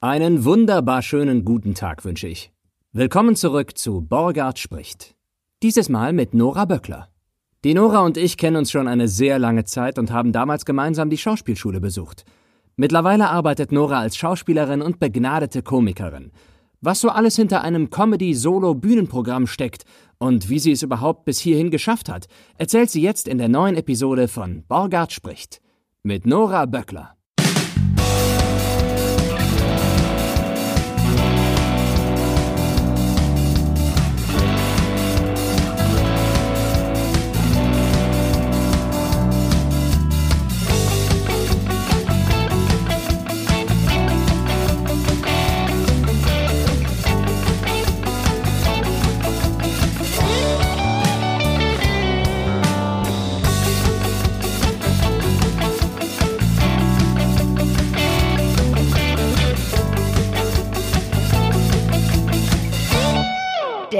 Einen wunderbar schönen guten Tag wünsche ich. Willkommen zurück zu Borgard spricht. Dieses Mal mit Nora Böckler. Die Nora und ich kennen uns schon eine sehr lange Zeit und haben damals gemeinsam die Schauspielschule besucht. Mittlerweile arbeitet Nora als Schauspielerin und begnadete Komikerin. Was so alles hinter einem Comedy-Solo-Bühnenprogramm steckt und wie sie es überhaupt bis hierhin geschafft hat, erzählt sie jetzt in der neuen Episode von Borgard spricht. Mit Nora Böckler.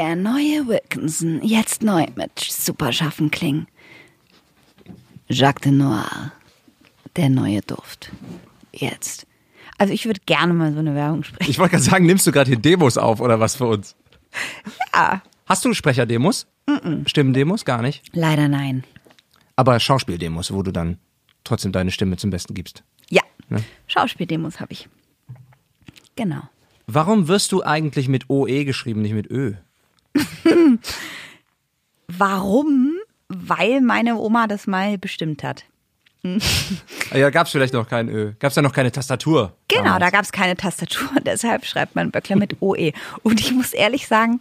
Der neue Wilkinson, jetzt neu mit Superschaffen klingen. Jacques de Noir, der neue Duft. Jetzt. Also ich würde gerne mal so eine Werbung sprechen. Ich wollte gerade sagen, nimmst du gerade hier Demos auf oder was für uns? Ja. Hast du Sprecherdemos? Stimmendemos? Gar nicht. Leider nein. Aber Schauspieldemos, wo du dann trotzdem deine Stimme zum Besten gibst. Ja. Ne? Schauspieldemos habe ich. Genau. Warum wirst du eigentlich mit OE geschrieben, nicht mit Ö? Warum? Weil meine Oma das mal bestimmt hat. Ah Ja, gab's vielleicht noch kein Ö. Gab's da noch keine Tastatur? Genau, da damals? gab es keine Tastatur, deshalb schreibt man Böckler mit OE. Und ich muss ehrlich sagen,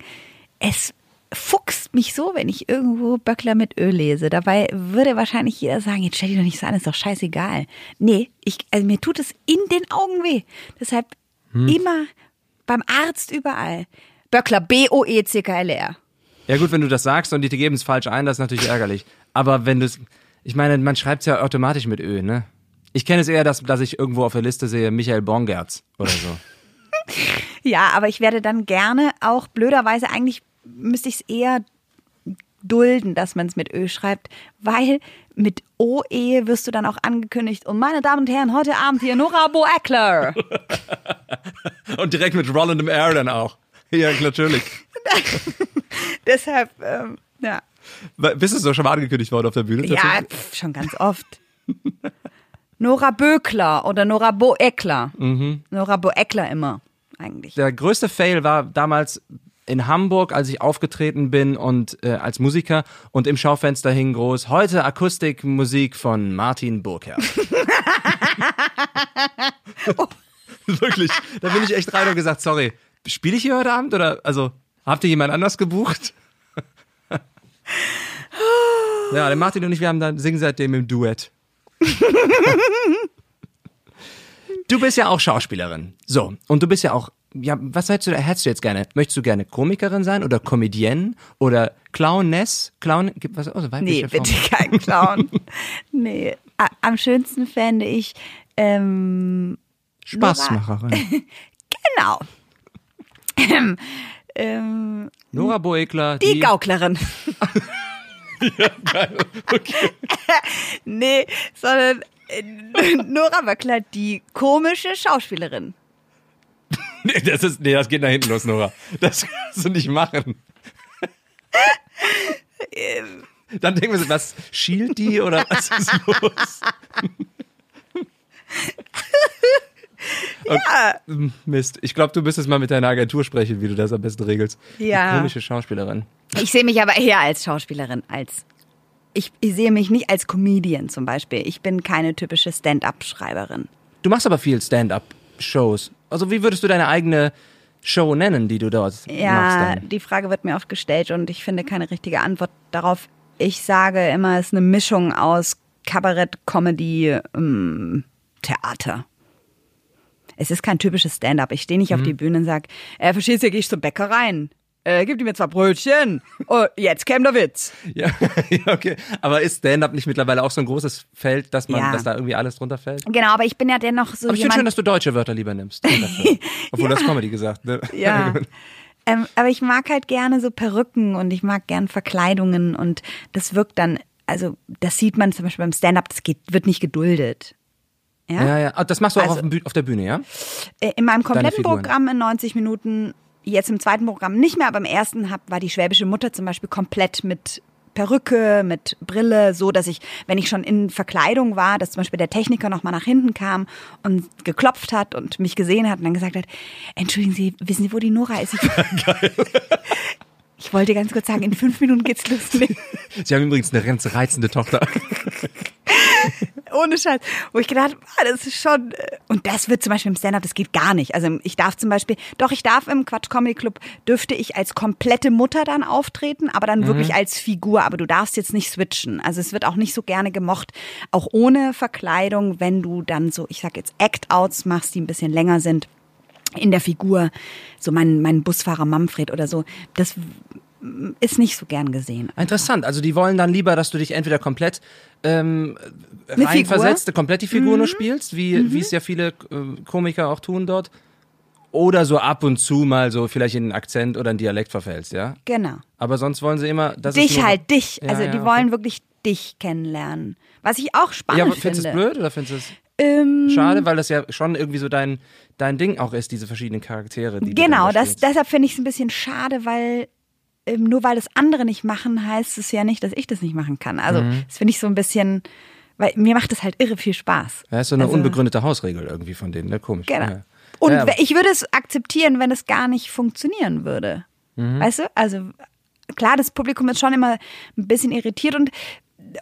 es fuchst mich so, wenn ich irgendwo Böckler mit Ö lese. Dabei würde wahrscheinlich jeder sagen, jetzt stell dich doch nicht so an, ist doch scheißegal. Nee, ich, also mir tut es in den Augen weh. Deshalb immer beim Arzt überall. Böckler, B-O-E-C-K-L-R. Ja gut, wenn du das sagst und die geben es falsch ein, das ist natürlich ärgerlich. Aber wenn du es, ich meine, man schreibt es ja automatisch mit Ö, ne? Ich kenne es eher, dass, dass ich irgendwo auf der Liste sehe, Michael Bongertz oder so. Ja, aber ich werde dann gerne auch blöderweise, eigentlich müsste ich es eher dulden, dass man es mit Ö schreibt, weil mit OE wirst du dann auch angekündigt. Und meine Damen und Herren, heute Abend hier Nora Boeckler. Und direkt mit Roland im Air dann auch. Ja, natürlich. Deshalb, ähm, ja. Bist du so schon mal angekündigt worden auf der Bühne? Ja, pf, schon ganz oft. Nora Böckler oder Nora Boeckler. Nora Boeckler immer, eigentlich. Der größte Fail war damals in Hamburg, als ich aufgetreten bin und äh, als Musiker und im Schaufenster hing groß heute Akustikmusik von Martin Burkherr. Wirklich, da bin ich echt rein und gesagt, sorry, spiele ich hier heute Abend oder also habt ihr jemand anders gebucht? ja, der Martin und ich, wir haben dann singen seitdem im Duett. Du bist ja auch Schauspielerin. So, und du bist ja auch, ja, was hättest du, hättest du jetzt gerne? Möchtest du gerne Komikerin sein oder Comedienne oder Clowness? Clown, was, oh, Nee, bitte kein Clown. nee. Am schönsten fände ich, ähm, Spaßmacherin. genau. Ähm, ähm, Nora Boekler, die, die, Gauklerin. nee, sondern äh, Nora Böckler, die komische Schauspielerin. Nee, das ist, nee, das geht nach hinten los, Nora. Das kannst du nicht machen. Dann denken wir so, was, schielt die oder was ist los? Ja. Hm, Mist. Ich glaube, du müsstest mal mit deiner Agentur sprechen, wie du das am besten regelst. Ja. Die komische Schauspielerin. Ich sehe mich aber eher als Schauspielerin, als ich, ich sehe mich nicht als Comedian zum Beispiel. Ich bin keine typische Stand-up-Schreiberin. Du machst aber viel Stand-up-Shows. Also wie würdest du deine eigene Show nennen, die du dort machst Ja, die Frage wird mir oft gestellt und ich finde keine richtige Antwort darauf. Ich sage immer, es ist eine Mischung aus Kabarett, Comedy, ähm, Theater. Es ist kein typisches Stand-up. Ich stehe nicht auf die Bühne und sage, äh, verstehst du, gehe ich zur Bäcker rein. Äh, gib mir zwei Brötchen. Oh, jetzt käme der Witz. Ja, ja, okay. Aber ist Stand-up nicht mittlerweile auch so ein großes Feld, dass man, Ja. dass da irgendwie alles drunter fällt? Genau, aber ich bin ja dennoch so Aber ich finde schön, dass du deutsche Wörter lieber nimmst. Obwohl das Comedy gesagt, ne? Ja. Ähm, aber ich mag halt gerne so Perücken und ich mag gern Verkleidungen und das wirkt dann, also das sieht man zum Beispiel beim Stand-up, das geht, wird nicht geduldet. Ja? Ja, ja. Ah, Das machst du auch Also- auf, dem Bü- auf der Bühne, ja? Äh, In meinem kompletten. Programm in 90 Minuten, jetzt im zweiten Programm nicht mehr, aber im ersten hab, war die schwäbische Mutter zum Beispiel komplett mit Perücke, mit Brille, so dass ich, wenn ich schon in Verkleidung war, dass zum Beispiel der Techniker nochmal nach hinten kam und geklopft hat und mich gesehen hat und dann gesagt hat, entschuldigen Sie, wissen Sie, wo die Nora ist? Ich, ich wollte ganz kurz sagen, in fünf Minuten geht's los. Sie haben übrigens eine ganz reizende Tochter. Ohne Scheiß. Wo ich gedacht habe, ah, das ist schon. äh, Und das wird zum Beispiel im Stand-up, das geht gar nicht. Also ich darf zum Beispiel, doch, ich darf im Quatsch Comedy Club, dürfte ich als komplette Mutter dann auftreten, aber dann wirklich als Figur. Aber du darfst jetzt nicht switchen. Also es wird auch nicht so gerne gemocht, auch ohne Verkleidung, wenn du dann so, ich sag jetzt Act-Outs machst, die ein bisschen länger sind in der Figur. So mein, mein Busfahrer Manfred oder so. Das ist nicht so gern gesehen. Interessant. Also die wollen dann lieber, dass du dich entweder komplett ähm, reinversetzt, komplett die Figur nur spielst, wie, wie es ja viele äh, Komiker auch tun dort. Oder so ab und zu mal so vielleicht in einen Akzent oder einen Dialekt verfällst, ja? Genau. Aber sonst wollen sie immer, dass dich halt, dich. Ja, Also ja, die okay. wollen wirklich dich kennenlernen. Was ich auch Ja, spannend aber findest du finde. es blöd oder findest du es Ähm, schade, weil das ja schon irgendwie so dein, dein Ding auch ist, diese verschiedenen Charaktere, die du genau, das, deshalb finde ich es ein bisschen schade, weil ähm, nur weil das andere nicht machen, heißt es ja nicht, dass ich das nicht machen kann. Also Mhm. das finde ich so ein bisschen, weil mir macht das halt irre viel Spaß. Ja, ist so eine Also- unbegründete Hausregel irgendwie von denen, ne? Komisch. Genau. Ja. Und ja, ich würde es akzeptieren, wenn es gar nicht funktionieren würde. Mhm. Weißt du? Also klar, das Publikum ist schon immer ein bisschen irritiert und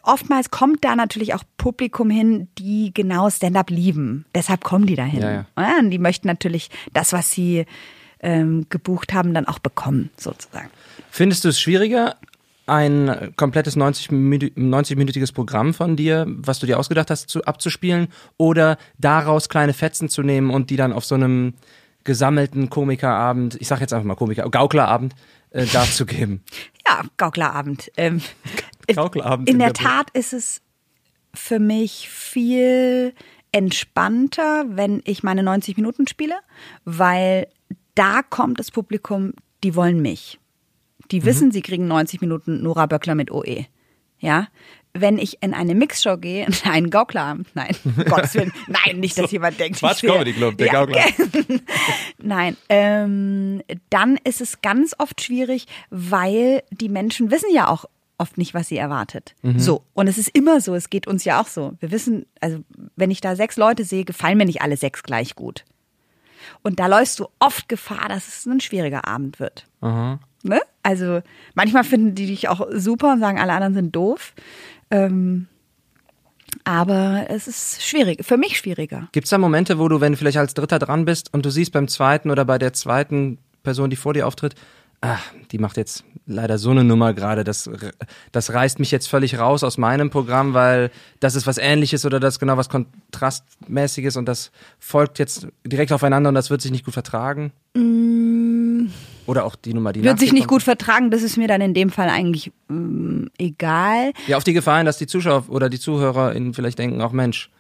oftmals kommt da natürlich auch Publikum hin, die genau Stand-up lieben. Deshalb kommen die dahin. Ja, ja. und die möchten natürlich das, was sie ähm, gebucht haben, dann auch bekommen, sozusagen. Findest du es schwieriger, ein komplettes 90-minü- 90-minütiges Programm von dir, was du dir ausgedacht hast, zu, abzuspielen oder daraus kleine Fetzen zu nehmen und die dann auf so einem gesammelten Komikerabend, ich sag jetzt einfach mal Komiker, Gauklerabend, äh, darzugeben? Ja, Gauklerabend. Ähm, Gauklerabend In in der der Tat ist es für mich viel entspannter, wenn ich meine 90 Minuten spiele, weil da kommt das Publikum, die wollen mich. Die Mhm. wissen, sie kriegen 90 Minuten Nora Böckler mit OE. Ja, wenn ich in eine Mixshow gehe, in einen Gauklerabend, nein, Gottes Willen, nein, nicht, dass jemand denkt, Quatsch ich Comedy Club, der ja, Gaukler. Nein, ähm, dann ist es ganz oft schwierig, weil die Menschen wissen ja auch oft nicht, was sie erwartet. So. Und es ist immer so, es geht uns ja auch so. Wir wissen, also wenn ich da sechs Leute sehe, gefallen mir nicht alle sechs gleich gut. Und da läufst du oft Gefahr, dass es ein schwieriger Abend wird. Ne? Also manchmal finden die dich auch super und sagen, alle anderen sind doof. Ähm, aber es ist schwierig, für mich schwieriger. Gibt es da Momente, wo du, wenn du vielleicht als Dritter dran bist und du siehst beim zweiten oder bei der zweiten Person, die vor dir auftritt, ach, die macht jetzt leider so eine Nummer gerade, das, das reißt mich jetzt völlig raus aus meinem Programm, weil das ist was ähnliches oder das ist genau was kontrastmäßiges und das folgt jetzt direkt aufeinander und das wird sich nicht gut vertragen? Oder auch die Nummer, die Mm. Wird sich nicht gut vertragen, das ist mir dann in dem Fall eigentlich ähm, egal. Ja, auf die Gefahren, dass die Zuschauer oder die ZuhörerInnen vielleicht denken, auch Mensch,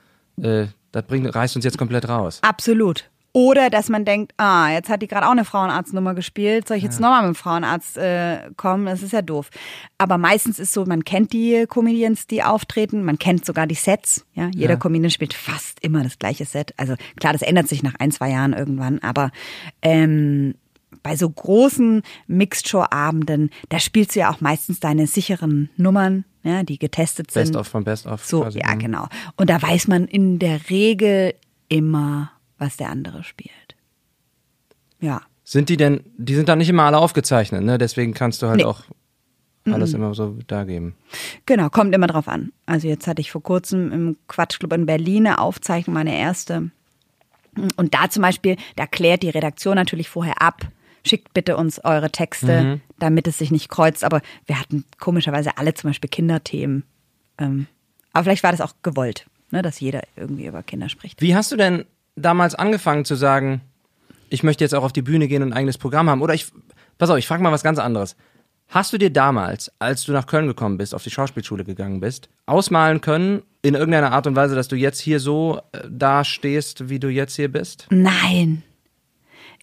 äh, das bringt, reißt uns jetzt komplett raus. Absolut. Oder dass man denkt, ah, jetzt hat die gerade auch eine Frauenarztnummer gespielt, soll ich jetzt nochmal mit dem Frauenarzt äh, kommen? Das ist ja doof. Aber meistens ist so, man kennt die Comedians, die auftreten, man kennt sogar die Sets. Ja, jeder Ja. Comedian spielt fast immer das gleiche Set. Also klar, das ändert sich nach ein, zwei Jahren irgendwann, aber ähm, bei so großen Mixed-Show-Abenden, da spielst du ja auch meistens deine sicheren Nummern, ja, die getestet sind. Best of von Best of. So, quasi. ja, Mhm. genau. Und da weiß man in der Regel immer, was der andere spielt. Ja. Sind die denn, die sind dann nicht immer alle aufgezeichnet, ne? Deswegen kannst du halt Nee. auch alles immer so dargeben. Genau, kommt immer drauf an. Also jetzt hatte ich vor kurzem im Quatschclub in Berlin eine Aufzeichnung, meine erste. Und da zum Beispiel, da klärt die Redaktion natürlich vorher ab. Schickt bitte uns eure Texte, damit es sich nicht kreuzt. Aber wir hatten komischerweise alle zum Beispiel Kinderthemen. Ähm, aber vielleicht war das auch gewollt, ne, dass jeder irgendwie über Kinder spricht. Wie hast du denn damals angefangen zu sagen, ich möchte jetzt auch auf die Bühne gehen und ein eigenes Programm haben? Oder ich, pass auf, ich frage mal was ganz anderes. Hast du dir damals, als du nach Köln gekommen bist, auf die Schauspielschule gegangen bist, ausmalen können, in irgendeiner Art und Weise, dass du jetzt hier so äh, dastehst, wie du jetzt hier bist? Nein.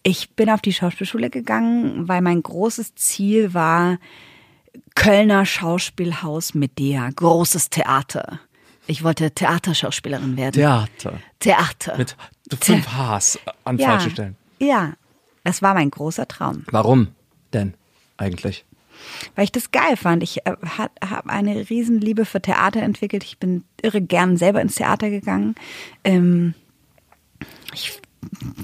Ich bin auf die Schauspielschule gegangen, weil mein großes Ziel war Kölner Schauspielhaus Medea, großes Theater. Ich wollte Theaterschauspielerin werden. Theater. Theater. Mit fünf Hs an ja, falschen Stellen. Ja, das war mein großer Traum. Warum denn eigentlich? Weil ich das geil fand. Ich äh, habe eine Riesenliebe für Theater entwickelt. Ich bin irre gern selber ins Theater gegangen. Ähm, ich,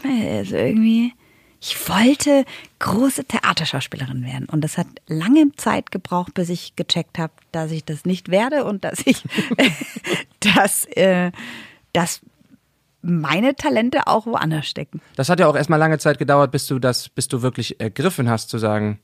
also irgendwie, ich wollte große Theaterschauspielerin werden. Und das hat lange Zeit gebraucht, bis ich gecheckt habe, dass ich das nicht werde und dass ich, dass, äh, dass meine Talente auch woanders stecken. Das hat ja auch erstmal lange Zeit gedauert, bis du das, bis du wirklich ergriffen hast, zu sagen,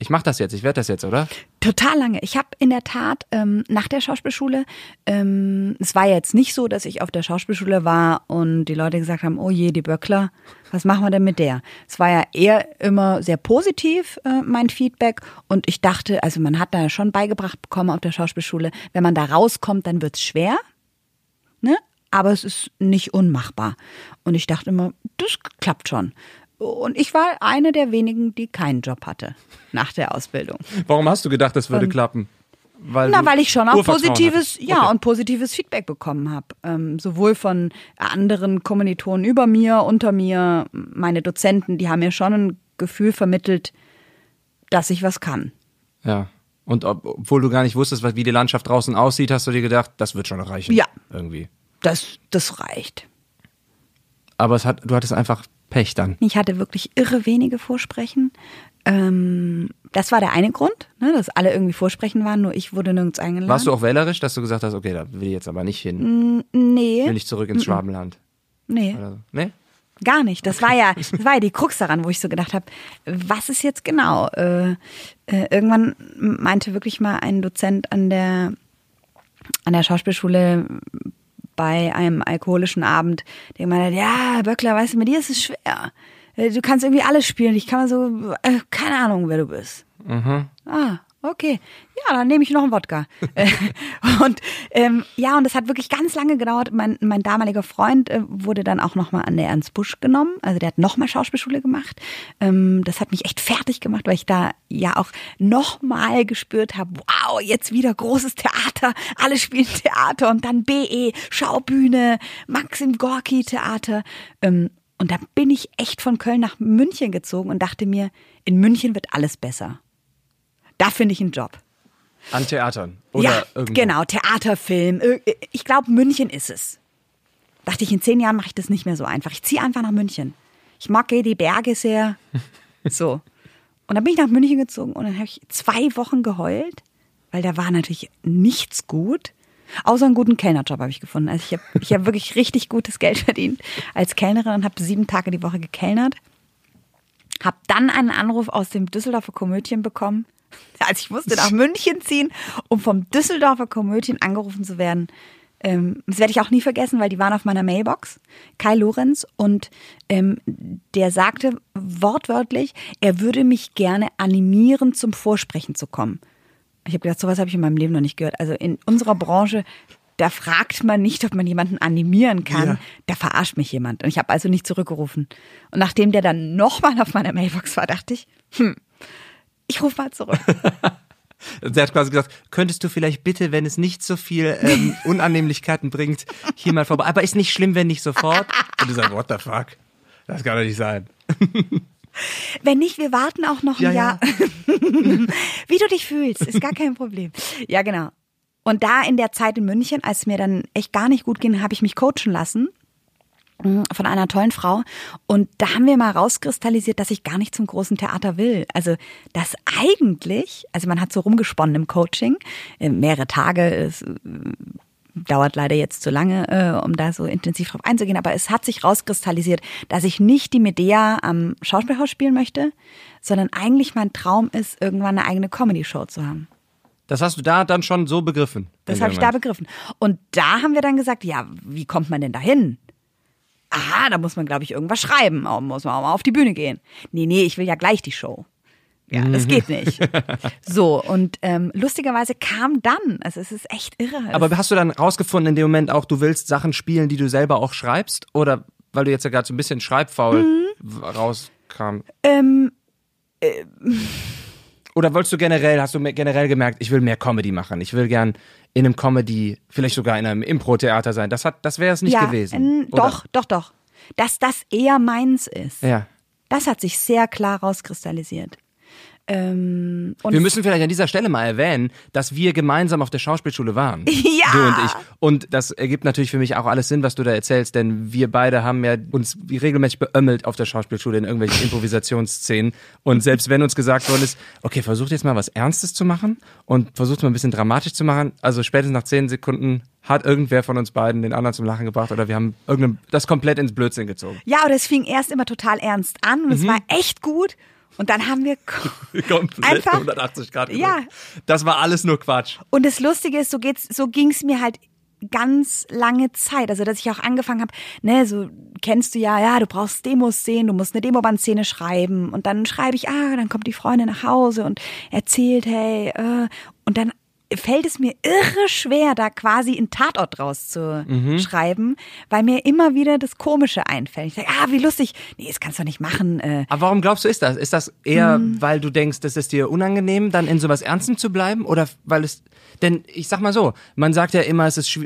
ich mache das jetzt, ich werde das jetzt, oder? Total lange. Ich habe in der Tat ähm, nach der Schauspielschule, ähm, es war jetzt nicht so, dass ich auf der Schauspielschule war und die Leute gesagt haben, oh je, die Böckler, was machen wir denn mit der? Es war ja eher immer sehr positiv, äh, mein Feedback. Und ich dachte, also man hat da schon beigebracht bekommen auf der Schauspielschule, wenn man da rauskommt, dann wird's schwer. Ne? Aber es ist nicht unmachbar. Und ich dachte immer, das klappt schon. Und ich war eine der wenigen, die keinen Job hatte nach der Ausbildung. Warum hast du gedacht, das würde Und- klappen? Weil Na, weil ich schon auch positives, hattest. ja, Okay. und positives Feedback bekommen habe. Ähm, sowohl von anderen Kommilitonen über mir, unter mir, meine Dozenten, die haben mir schon ein Gefühl vermittelt, dass ich was kann. Ja. Und ob, obwohl du gar nicht wusstest, was- wie die Landschaft draußen aussieht, hast du dir gedacht, das wird schon reichen. Ja. Irgendwie. Das, das reicht. Aber es hat, du hattest einfach Pech dann. Ich hatte wirklich irre wenige Vorsprechen. Ähm, das war der eine Grund, ne, dass alle irgendwie Vorsprechen waren, nur ich wurde nirgends eingeladen. Warst du auch wählerisch, dass du gesagt hast, okay, da will ich jetzt aber nicht hin. Nee, Will ich zurück ins Schwabenland. nee. Oder so. Nee? Gar nicht. Das war ja, das war ja die Krux daran, wo ich so gedacht habe, was ist jetzt genau? Äh, äh, irgendwann meinte wirklich mal ein Dozent an der an der Schauspielschule bei einem alkoholischen Abend, der gemeint hat, ja, Böckler, weißt du, mit dir ist es schwer. Äh, Du kannst irgendwie alles spielen. Ich kann mal so, äh, keine Ahnung, wer du bist. Ah, okay. Ja, dann nehme ich noch einen Wodka. Äh, und ähm, ja, und das hat wirklich ganz lange gedauert. Mein, mein damaliger Freund äh, wurde dann auch nochmal an der Ernst Busch genommen. Also der hat nochmal Schauspielschule gemacht. Ähm, das hat mich echt fertig gemacht, weil ich da ja auch nochmal gespürt habe, wow, jetzt wieder großes Theater, alle spielen Theater und dann BE, Schaubühne, Maxim Gorki Theater. Ähm, und da bin ich echt von Köln nach München gezogen und dachte mir, in München wird alles besser. Da finde ich einen Job. An Theatern. Oder ja, irgendwo. genau, Theater, Film. Ir- Ich glaube, München ist es. Dachte ich, in zehn Jahren mache ich das nicht mehr so einfach. Ich ziehe einfach nach München. Ich mag eh die Berge sehr. So. Und dann bin ich nach München gezogen und dann habe ich zwei Wochen geheult, weil da war natürlich nichts gut. Außer einen guten Kellnerjob habe ich gefunden. Also ich habe ich hab wirklich richtig gutes Geld verdient als Kellnerin und habe sieben Tage die Woche gekellnert. Hab dann einen Anruf aus dem Düsseldorfer Komödien bekommen. Also ich musste nach München ziehen, um vom Düsseldorfer Komödien angerufen zu werden. Ähm, das werde ich auch nie vergessen, weil die waren auf meiner Mailbox. Kai Lorenz und ähm, der sagte wortwörtlich, er würde mich gerne animieren, zum Vorsprechen zu kommen. Ich habe gedacht, sowas habe ich in meinem Leben noch nicht gehört. Also in unserer Branche, da fragt man nicht, ob man jemanden animieren kann. Ja. Da verarscht mich jemand. Und ich habe also nicht zurückgerufen. Und nachdem der dann nochmal auf meiner Mailbox war, dachte ich, hm, ich rufe mal zurück. Der hat quasi gesagt, könntest du vielleicht bitte, wenn es nicht so viel ähm, Unannehmlichkeiten bringt, hier mal vorbei. Aber ist nicht schlimm, wenn nicht sofort. Und du sagst, what the fuck? Das kann doch nicht sein. Wenn nicht, wir warten auch noch ein Ja, Jahr. Wie du dich fühlst, ist gar kein Problem. Ja, genau. Und da in der Zeit in München, als es mir dann echt gar nicht gut ging, habe ich mich coachen lassen von einer tollen Frau. Und da haben wir mal rauskristallisiert, dass ich gar nicht zum großen Theater will. Also, dass eigentlich, also man hat so rumgesponnen im Coaching, äh, mehrere Tage, es äh, dauert leider jetzt zu lange, äh, um da so intensiv drauf einzugehen, aber es hat sich rauskristallisiert, dass ich nicht die Medea am Schauspielhaus spielen möchte, sondern eigentlich mein Traum ist, irgendwann eine eigene Comedy-Show zu haben. Das hast du da dann schon so begriffen. Das habe ich da begriffen. Und da haben wir dann gesagt, ja, wie kommt man denn da hin? Aha, da muss man, glaube ich, irgendwas schreiben. Muss man auch mal auf die Bühne gehen. Nee, nee, ich will ja gleich die Show. Ja, das geht nicht. So, und ähm, lustigerweise kam dann, also es ist echt irre. Aber hast du dann rausgefunden in dem Moment auch, du willst Sachen spielen, die du selber auch schreibst? Oder weil du jetzt ja gerade so ein bisschen schreibfaul Mhm. rauskam? ähm, Oder wolltest du generell, hast du generell gemerkt, ich will mehr Comedy machen. Ich will gern in einem Comedy, vielleicht sogar in einem Impro-Theater sein. Das hat, das wäre es nicht ja, gewesen. Äh, doch, doch, doch. Dass das eher meins ist. Ja. Das hat sich sehr klar rauskristallisiert. Ähm, wir müssen vielleicht an dieser Stelle mal erwähnen, dass wir gemeinsam auf der Schauspielschule waren. Ja. Du und ich. Und das ergibt natürlich für mich auch alles Sinn, was du da erzählst, denn wir beide haben ja uns regelmäßig beömmelt auf der Schauspielschule in irgendwelchen Improvisationsszenen. Und selbst wenn uns gesagt worden ist, okay, versucht jetzt mal was Ernstes zu machen und versucht mal ein bisschen dramatisch zu machen, also spätestens nach zehn Sekunden hat irgendwer von uns beiden den anderen zum Lachen gebracht oder wir haben das komplett ins Blödsinn gezogen. Ja, oder es fing erst immer total ernst an und mhm. es war echt gut und dann haben wir komplett einfach 180 Grad gedrückt. Ja. Das war alles nur Quatsch. Und das Lustige ist, so geht's, so ging's mir halt ganz lange Zeit. Also, dass ich auch angefangen habe, ne, so kennst du ja, ja, du brauchst Demos sehen, du musst eine Demoband-Szene schreiben. Und dann schreibe ich, ah, dann kommt die Freundin nach Hause und erzählt, hey, äh, und dann fällt es mir irre schwer, da quasi einen Tatort draus zu mhm. schreiben, weil mir immer wieder das Komische einfällt. Ich sage, ah, wie lustig. Nee, das kannst du nicht machen. Äh. Aber warum glaubst du, ist das? Ist das eher, mhm. weil du denkst, es ist dir unangenehm, dann in sowas Ernstem zu bleiben? Oder weil es, denn ich sag mal so, man sagt ja immer, es ist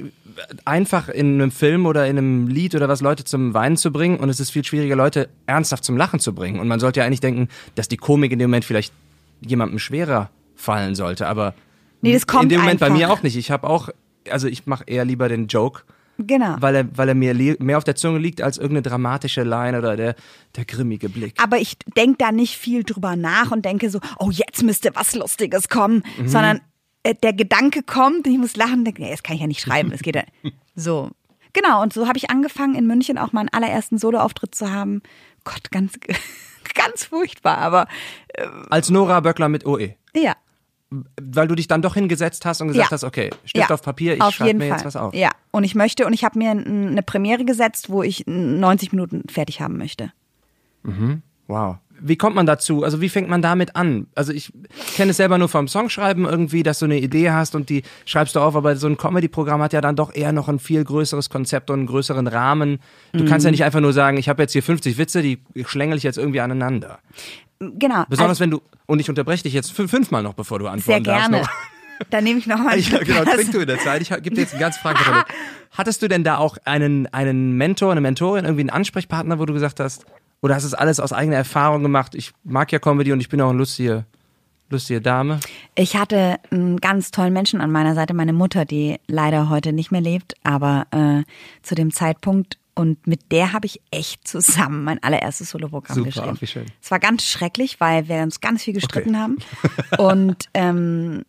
einfach in einem Film oder in einem Lied oder was Leute zum Weinen zu bringen und es ist viel schwieriger, Leute ernsthaft zum Lachen zu bringen. Und man sollte ja eigentlich denken, dass die Komik in dem Moment vielleicht jemandem schwerer fallen sollte, aber Nee, das kommt In dem Moment einfach. bei mir auch nicht. Ich habe auch, also ich mache eher lieber den Joke. Genau. Weil er, weil er mir mehr auf der Zunge liegt als irgendeine dramatische Line oder der, der grimmige Blick. Aber ich denke da nicht viel drüber nach und denke so, oh, jetzt müsste was Lustiges kommen, mhm. sondern äh, der Gedanke kommt, ich muss lachen, denke, nee, das kann ich ja nicht schreiben, es geht ja so. Genau, und so habe ich angefangen, in München auch meinen allerersten Soloauftritt zu haben. Gott, ganz, ganz furchtbar, aber. Äh, Als Nora Böckler mit OE. Ja weil du dich dann doch hingesetzt hast und gesagt ja. hast, okay, Stift ja. auf Papier, ich schreibe mir Fall. jetzt was auf. Ja, und ich möchte, und ich habe mir eine Premiere gesetzt, wo ich 90 Minuten fertig haben möchte. Mhm. Wow. Wie kommt man dazu? Also wie fängt man damit an? Also ich kenne es selber nur vom Songschreiben irgendwie, dass du eine Idee hast und die schreibst du auf, aber so ein Comedy-Programm hat ja dann doch eher noch ein viel größeres Konzept und einen größeren Rahmen. Du mhm. kannst ja nicht einfach nur sagen, ich habe jetzt hier 50 Witze, die schlängel ich jetzt irgendwie aneinander. Genau. Besonders also, wenn du, und ich unterbreche dich jetzt fünfmal noch, bevor du antworten Sehr gerne. darfst. Dann nehme ich nochmal Ja, genau, trink du in der Zeit. Ich gebe dir jetzt einen ganz Fragen. Hattest du denn da auch einen, einen Mentor, eine Mentorin, irgendwie einen Ansprechpartner, wo du gesagt hast, oder hast du es alles aus eigener Erfahrung gemacht? Ich mag ja Comedy und ich bin auch eine lustige, lustige Dame. Ich hatte einen ganz tollen Menschen an meiner Seite, meine Mutter, die leider heute nicht mehr lebt, aber äh, zu dem Zeitpunkt und mit der habe ich echt zusammen mein allererstes Soloprogramm Super, geschrieben. Wie schön. Es war ganz schrecklich, weil wir uns ganz viel gestritten okay. haben. Und ähm,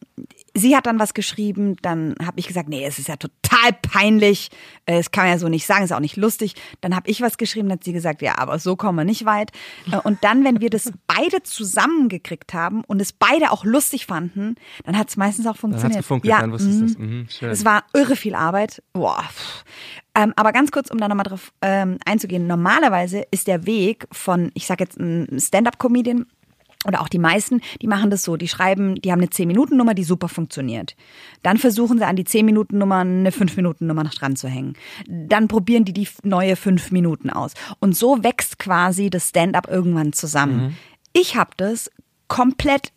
sie hat dann was geschrieben, dann habe ich gesagt, nee, es ist ja total peinlich, es kann man ja so nicht sagen, ist auch nicht lustig. Dann habe ich was geschrieben, dann hat sie gesagt, ja, aber so kommen wir nicht weit. Äh, und dann, wenn wir das beide zusammengekriegt haben und es beide auch lustig fanden, dann hat es meistens auch funktioniert. Dann gefunkelt, ja, dann wusstest du das. Mhm, mhm schön. Es war irre viel Arbeit. Boah. Ähm, aber ganz kurz, um da nochmal drauf ähm, einzugehen. Normalerweise ist der Weg von, ich sag jetzt, ein Stand-up-Comedian oder auch die meisten, die machen das so, die schreiben, die haben eine 10-Minuten-Nummer, die super funktioniert. Dann versuchen sie an die 10-Minuten-Nummer eine 5-Minuten-Nummer noch dran zu hängen. Dann probieren die die neue 5 Minuten aus. Und so wächst quasi das Stand-up irgendwann zusammen. Mhm. Ich habe das komplett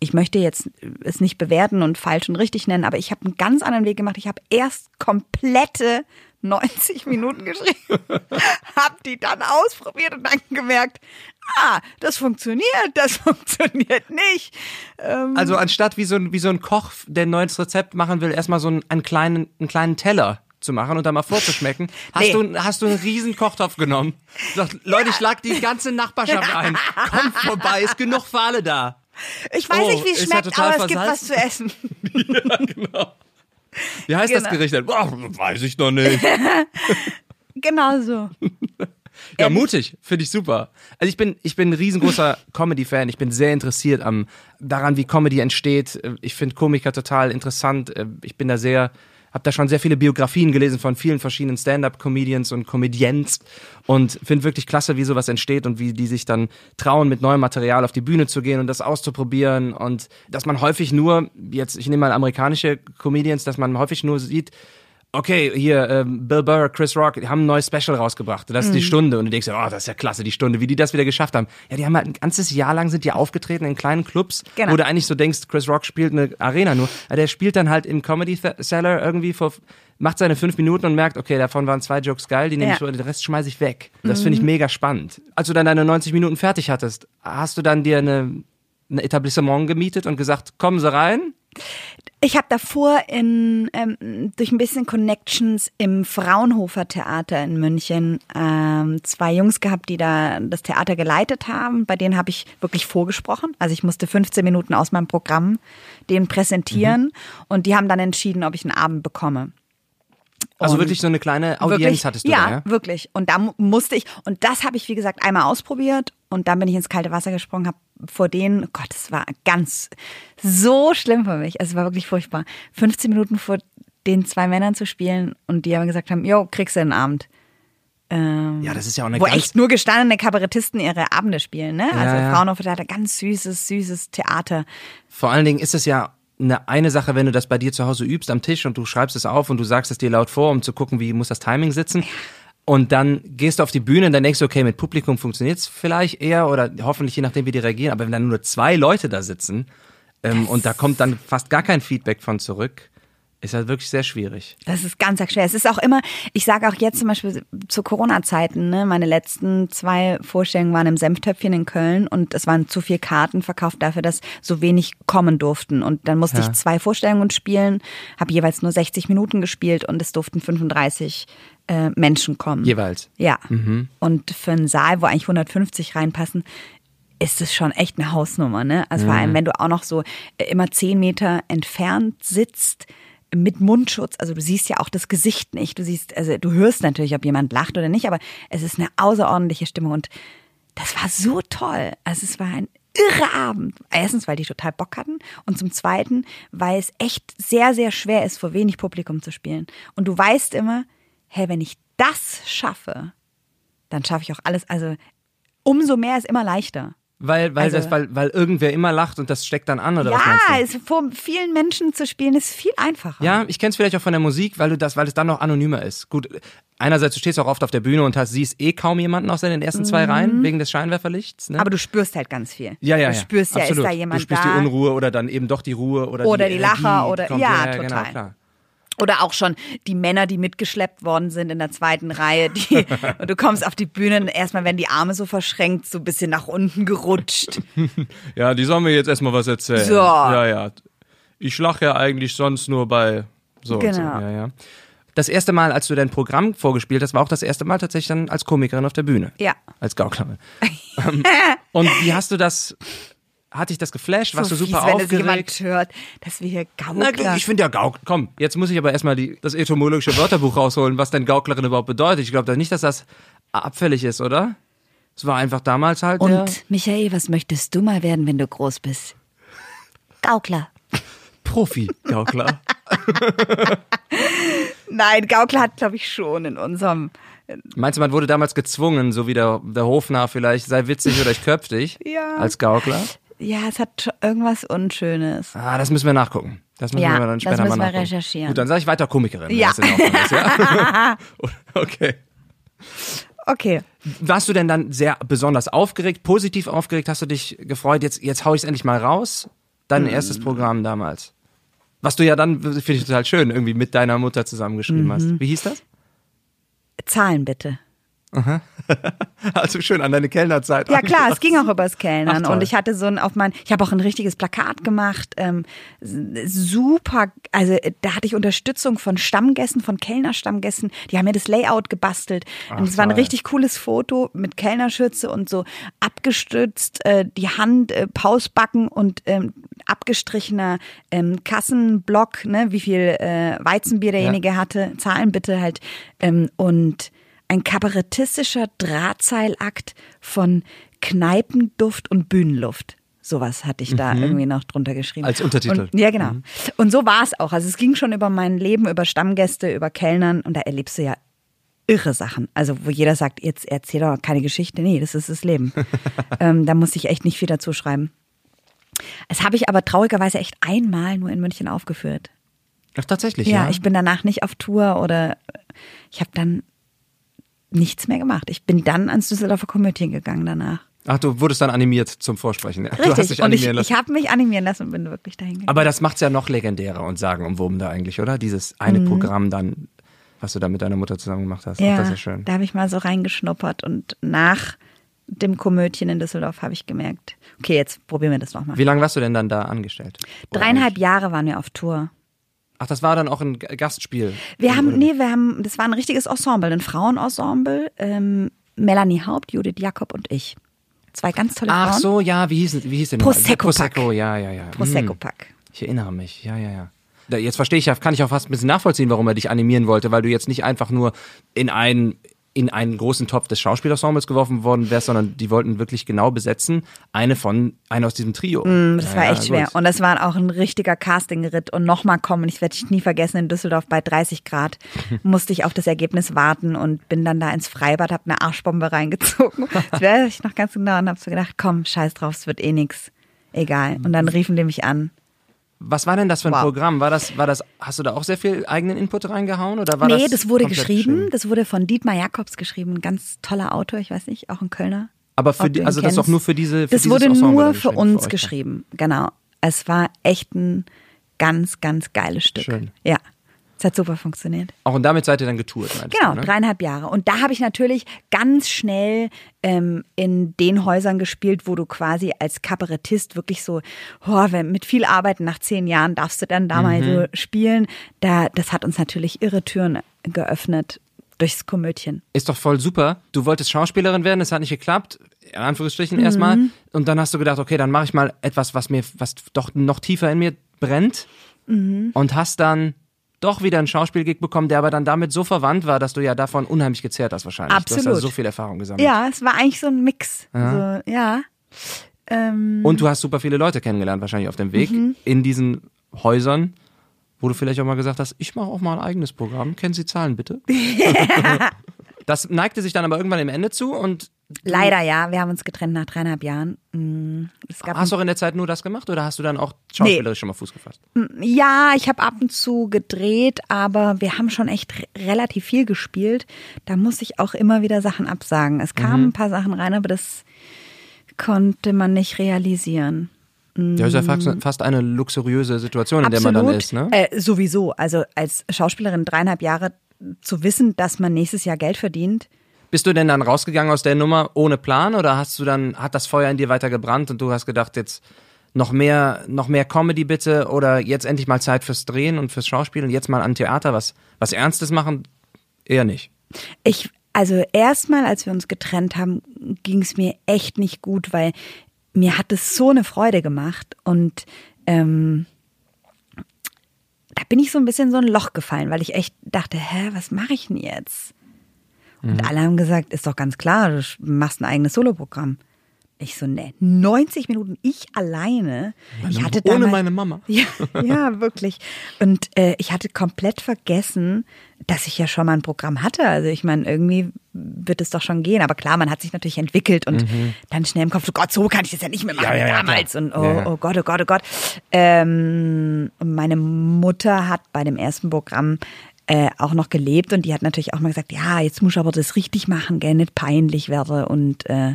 ich möchte jetzt es nicht bewerten und falsch und richtig nennen, aber ich habe einen ganz anderen Weg gemacht. Ich habe erst komplette 90 Minuten geschrieben, habe die dann ausprobiert und dann gemerkt, ah, das funktioniert, das funktioniert nicht. Ähm also anstatt wie so, ein, wie so ein Koch, der ein neues Rezept machen will, erstmal so einen, einen, kleinen, einen kleinen Teller zu machen und dann mal vorzuschmecken, hast, nee. du, hast du einen riesen Kochtopf genommen. Sagt, Leute, ich lag die ganze Nachbarschaft ein. Kommt vorbei, ist genug für alle da. Ich weiß oh, nicht, wie es schmeckt, ja aber es gibt was zu essen. ja, genau. Wie heißt genau. das Gericht denn? Boah, weiß ich noch nicht. genau so. Ja, mutig, finde ich super. Also ich bin, ich bin ein riesengroßer Comedy-Fan. Ich bin sehr interessiert am, daran, wie Comedy entsteht. Ich finde Komiker total interessant. Ich bin da sehr, habe da schon sehr viele Biografien gelesen von vielen verschiedenen Stand-up-Comedians und Comedians und finde wirklich klasse, wie sowas entsteht und wie die sich dann trauen, mit neuem Material auf die Bühne zu gehen und das auszuprobieren und dass man häufig nur, jetzt, ich nehme mal amerikanische Comedians, dass man häufig nur sieht, okay, hier, ähm, Bill Burr, Chris Rock, die haben ein neues Special rausgebracht. Das ist Mhm. die Stunde. Und du denkst, oh, das ist ja klasse, die Stunde, wie die das wieder geschafft haben. Ja, die haben halt ein ganzes Jahr lang sind die aufgetreten in kleinen Clubs, Genau. wo du eigentlich so denkst, Chris Rock spielt eine Arena nur. Aber der spielt dann halt im Comedy Cellar irgendwie vor, macht seine fünf Minuten und merkt, okay, davon waren zwei Jokes geil, die nehme Ja. ich, den Rest schmeiße ich weg. Das finde Mhm. ich mega spannend. Als du dann deine 90 Minuten fertig hattest, hast du dann dir eine, ein Etablissement gemietet und gesagt, kommen Sie rein? Ich habe davor in, ähm, durch ein bisschen Connections im Fraunhofer Theater in München ähm, zwei Jungs gehabt, die da das Theater geleitet haben. Bei denen habe ich wirklich vorgesprochen. Also ich musste 15 Minuten aus meinem Programm denen präsentieren und die haben dann entschieden, ob ich einen Abend bekomme. Also wirklich so eine kleine Audienz wirklich, hattest du ja, da, ja? wirklich. Und da mu- musste ich, und das habe ich, wie gesagt, einmal ausprobiert und dann bin ich ins kalte Wasser gesprungen, habe vor denen, oh Gott, es war ganz so schlimm für mich. Es war wirklich furchtbar. 15 Minuten vor den zwei Männern zu spielen und die aber gesagt haben, jo, kriegst du einen Abend. Ähm, Ja, das ist ja auch eine wo ganz echt nur gestandene Kabarettisten ihre Abende spielen, ne? Also ja. Fraunhofer Theater, ganz süßes, süßes Theater. Vor allen Dingen ist es ja eine, eine Sache, wenn du das bei dir zu Hause übst am Tisch und du schreibst es auf und du sagst es dir laut vor, um zu gucken, wie muss das Timing sitzen. Und dann gehst du auf die Bühne und dann denkst du, okay, mit Publikum funktioniert es vielleicht eher oder hoffentlich je nachdem, wie die reagieren. Aber wenn dann nur zwei Leute da sitzen ähm, und da kommt dann fast gar kein Feedback von zurück, ist halt wirklich sehr schwierig. Das ist ganz, ganz schwer. Es ist auch immer, ich sage auch jetzt zum Beispiel zu Corona-Zeiten, ne, meine letzten zwei Vorstellungen waren im Senftöpfchen in Köln und es waren zu viel Karten verkauft dafür, dass so wenig kommen durften. Und dann musste Ja. ich zwei Vorstellungen spielen, habe jeweils nur 60 Minuten gespielt und es durften 35 äh, Menschen kommen. Jeweils. Ja. Und für einen Saal, wo eigentlich 150 reinpassen, ist es schon echt eine Hausnummer, ne? Also vor allem, wenn du auch noch so äh, immer zehn Meter entfernt sitzt mit Mundschutz, also du siehst ja auch das Gesicht nicht. Du siehst, also du hörst natürlich, ob jemand lacht oder nicht, aber es ist eine außerordentliche Stimmung und das war so toll. Also es war ein irre Abend. Erstens, weil die total Bock hatten und zum Zweiten, weil es echt sehr, sehr schwer ist, vor wenig Publikum zu spielen. Und du weißt immer, hey, wenn ich das schaffe, dann schaffe ich auch alles. Also umso mehr ist immer leichter. Weil, weil, Also- das, weil, weil irgendwer immer lacht und das steckt dann an, oder was ja, meinst du? es, vor vielen Menschen zu spielen ist viel einfacher. Ja, ich kenne es vielleicht auch von der Musik, weil du das, weil es dann noch anonymer ist. Gut, einerseits du stehst auch oft auf der Bühne und hast, siehst eh kaum jemanden außer in den ersten zwei Reihen wegen des Scheinwerferlichts. Ne? Mhm. Aber du spürst halt ganz viel. ja, ja, Du ja, spürst ja, absolut. ist da jemand Du spürst da? die Unruhe oder dann eben doch die Ruhe oder, Oder die, die Lacher oder- kommt. ja, Genau, total. klar. Oder auch schon die Männer, die mitgeschleppt worden sind in der zweiten Reihe. Die, und du kommst auf die Bühne und erstmal werden die Arme so verschränkt, so ein bisschen nach unten gerutscht. Ja, die sollen mir jetzt erstmal was erzählen. So. Ja, ja. Ich lache ja eigentlich sonst nur bei so und so. Genau. Ja, ja. Das erste Mal, als du dein Programm vorgespielt hast, war auch das erste Mal tatsächlich dann als Komikerin auf der Bühne. Ja. Als Gauklerin. Ähm, und wie hast du das, hat dich das geflasht? Warst so du super fies, wenn das jemand aufgeregt? hört, dass wir hier Na, Gaukler... ich finde ja Gauk. Komm, jetzt muss ich aber erstmal die, das etymologische Wörterbuch rausholen, was denn Gauklerin überhaupt bedeutet. Ich glaube nicht, dass das abfällig ist, oder? Es war einfach damals halt der Und Michael, was möchtest du mal werden, wenn du groß bist? Gaukler. Profi-Gaukler. Nein, Gaukler hat, glaube ich, schon in unserem... Meinst du, man wurde damals gezwungen, so wie der, der Hofnarr vielleicht, sei witzig oder ich köpf dich Ja. als Gaukler? Ja, es hat irgendwas Unschönes. Ah, das müssen wir nachgucken. Das müssen Ja, wir dann das später müssen mal wir nachgucken. recherchieren. Gut, dann sage ich weiter Komikerin. Ja. das ist, ja? okay. Okay. Warst du denn dann sehr besonders aufgeregt, positiv aufgeregt? Hast du dich gefreut, jetzt, jetzt hau ich es endlich mal raus? Dein Hm. erstes Programm damals. Was du ja dann, finde ich total schön, irgendwie mit deiner Mutter zusammengeschrieben Mhm. hast. Wie hieß das? Zahlen bitte. Also schön an deine Kellnerzeit. Ja klar, es ging auch übers Kellnern. Ach, und ich hatte so ein auf mein, ich habe auch ein richtiges Plakat gemacht, ähm, super, also äh, da hatte ich Unterstützung von Stammgästen, von Kellnerstammgästen, die haben mir das Layout gebastelt. Und es war ein richtig cooles Foto mit Kellnerschürze und so abgestützt, äh, die Hand, äh, Pausbacken und ähm, abgestrichener ähm, Kassenblock, ne, wie viel äh, Weizenbier derjenige hatte, Zahlen bitte halt ähm, und ein kabarettistischer Drahtseilakt von Kneipenduft und Bühnenluft. Sowas hatte ich da irgendwie noch drunter geschrieben. Mhm. Als Untertitel. Und, ja, genau. Und so war es auch. Also es ging schon über mein Leben, über Stammgäste, über Kellnern und da erlebst du ja irre Sachen. Also wo jeder sagt, jetzt erzähl doch keine Geschichte. Nee, das ist das Leben. ähm, da muss ich echt nicht viel dazu schreiben. Es habe ich aber traurigerweise echt einmal nur in München aufgeführt. Ach, tatsächlich, Ja, ja. ich bin danach nicht auf Tour oder ich habe dann nichts mehr gemacht. Ich bin dann ans Düsseldorfer Komödien gegangen danach. Ach, du wurdest dann animiert zum Vorsprechen. Ja. Du hast Richtig. dich und ich, animieren lassen. ich habe mich animieren lassen und bin wirklich dahin gegangen. Aber das macht's ja noch legendärer und sagenumwobener eigentlich, oder? Dieses eine Programm dann, was du da mit deiner Mutter zusammen gemacht hast. Ach, Mhm. ja, das ist schön. da habe ich mal so reingeschnuppert und nach dem Komödien in Düsseldorf habe ich gemerkt, okay, jetzt probieren wir das nochmal. Wie lange warst du denn dann da angestellt? Dreieinhalb? Jahre waren wir auf Tour. Ach, das war dann auch ein Gastspiel. Wir haben, nee, wir haben, das war ein richtiges Ensemble, ein Frauenensemble. Ähm, Melanie Haupt, Judith Jakob und ich. Zwei ganz tolle Ach Frauen. so, ja, wie hieß, wie hieß denn? Prosecco-Pack. Prosecco, ja, ja, ja. Prosecco Hm. Pack. Ich erinnere mich, ja, ja, ja. Jetzt verstehe ich ja, kann ich auch fast ein bisschen nachvollziehen, warum er dich animieren wollte, weil du jetzt nicht einfach nur in einen in einen großen Topf des Schauspielensembles geworfen worden wärst, sondern die wollten wirklich genau besetzen, eine von, eine aus diesem Trio. Mm, Das war Ja, echt ja, schwer. Und das war auch ein richtiger Castingritt. Und nochmal kommen, ich werde ich nie vergessen, in Düsseldorf bei 30 Grad musste ich auf das Ergebnis warten und bin dann da ins Freibad, habe eine Arschbombe reingezogen. Das weiß ich noch ganz genau und habe so gedacht, komm, scheiß drauf, es wird eh nix. Egal. Und dann riefen die mich an. Was war denn das für ein Wow. Programm? War das, war das, hast du da auch sehr viel eigenen Input reingehauen oder war nee, das? das, wurde geschrieben. schön? Das wurde von Dietmar Jakobs geschrieben. Ein ganz toller Autor, ich weiß nicht, auch ein Kölner. Aber für die, also das ist auch kennst. nur für diese. Für Das wurde Ensemble nur für uns euch. geschrieben. Genau. Es war echt ein ganz, ganz geiles Stück. Schön. Ja. Es hat super funktioniert. Auch und damit seid ihr dann getourt, Genau, du, ne? dreieinhalb Jahre. Und da habe ich natürlich ganz schnell ähm, in den Häusern gespielt, wo du quasi als Kabarettist wirklich so, oh, wenn, mit viel Arbeiten nach zehn Jahren darfst du dann da mal Mhm. so spielen. Da, das hat uns natürlich irre Türen geöffnet durchs Komödien. Ist doch voll super. Du wolltest Schauspielerin werden, es hat nicht geklappt, in Anführungsstrichen Mhm. erstmal. Und dann hast du gedacht, okay, dann mache ich mal etwas, was mir, was doch noch tiefer in mir brennt. Mhm. Und hast dann doch wieder einen Schauspielgig bekommen, der aber dann damit so verwandt war, dass du ja davon unheimlich gezehrt hast wahrscheinlich. Du hast Absolut. ja so viel Erfahrung gesammelt. Ja, es war eigentlich so ein Mix. Ja. So, ja. Ähm, Und du hast super viele Leute kennengelernt wahrscheinlich auf dem Weg Mhm. in diesen Häusern, wo du vielleicht auch mal gesagt hast, ich mache auch mal ein eigenes Programm. Kennen Sie Zahlen bitte? das neigte sich dann aber irgendwann im Ende zu und leider ja, wir haben uns getrennt nach dreieinhalb Jahren. Mm, Es gab hast du auch in der Zeit nur das gemacht oder hast du dann auch schauspielerisch schon mal Fuß gefasst? Ja, ich habe ab und zu gedreht, aber wir haben schon echt re- relativ viel gespielt. Da muss ich auch immer wieder Sachen absagen. Es kamen ein paar Sachen rein, aber das konnte man nicht realisieren. Ja, ist ja fast, fast eine luxuriöse Situation, in der man dann ist, ne? Äh, sowieso. Also als Schauspielerin dreieinhalb Jahre zu wissen, dass man nächstes Jahr Geld verdient. Bist du denn dann rausgegangen aus der Nummer ohne Plan oder hast du dann, hat das Feuer in dir weiter gebrannt und du hast gedacht, jetzt noch mehr, noch mehr Comedy bitte oder jetzt endlich mal Zeit fürs Drehen und fürs Schauspielen, jetzt mal an Theater was, was Ernstes machen? Eher nicht. Ich, also erstmal, als wir uns getrennt haben, ging es mir echt nicht gut, weil mir hat es so eine Freude gemacht und ähm, da bin ich so ein bisschen so ein Loch gefallen, weil ich echt dachte, hä, was mache ich denn jetzt? Und alle haben gesagt, ist doch ganz klar, du machst ein eigenes Soloprogramm. Ich so, ne, 90 Minuten, ich alleine. ich hatte ohne damals- meine Mama. Ja, ja wirklich. Und äh, ich hatte komplett vergessen, dass ich ja schon mal ein Programm hatte. Also ich meine, irgendwie wird es doch schon gehen. Aber klar, man hat sich natürlich entwickelt und dann schnell im Kopf, oh Gott, so kann ich das ja nicht mehr machen Mhm. Ja, ja, damals. Und oh, oh Gott, oh Gott, oh Gott. Ähm, und meine Mutter hat bei dem ersten Programm äh, auch noch gelebt und die hat natürlich auch mal gesagt, ja, jetzt muss ich aber das richtig machen, gell, nicht peinlich werde und äh,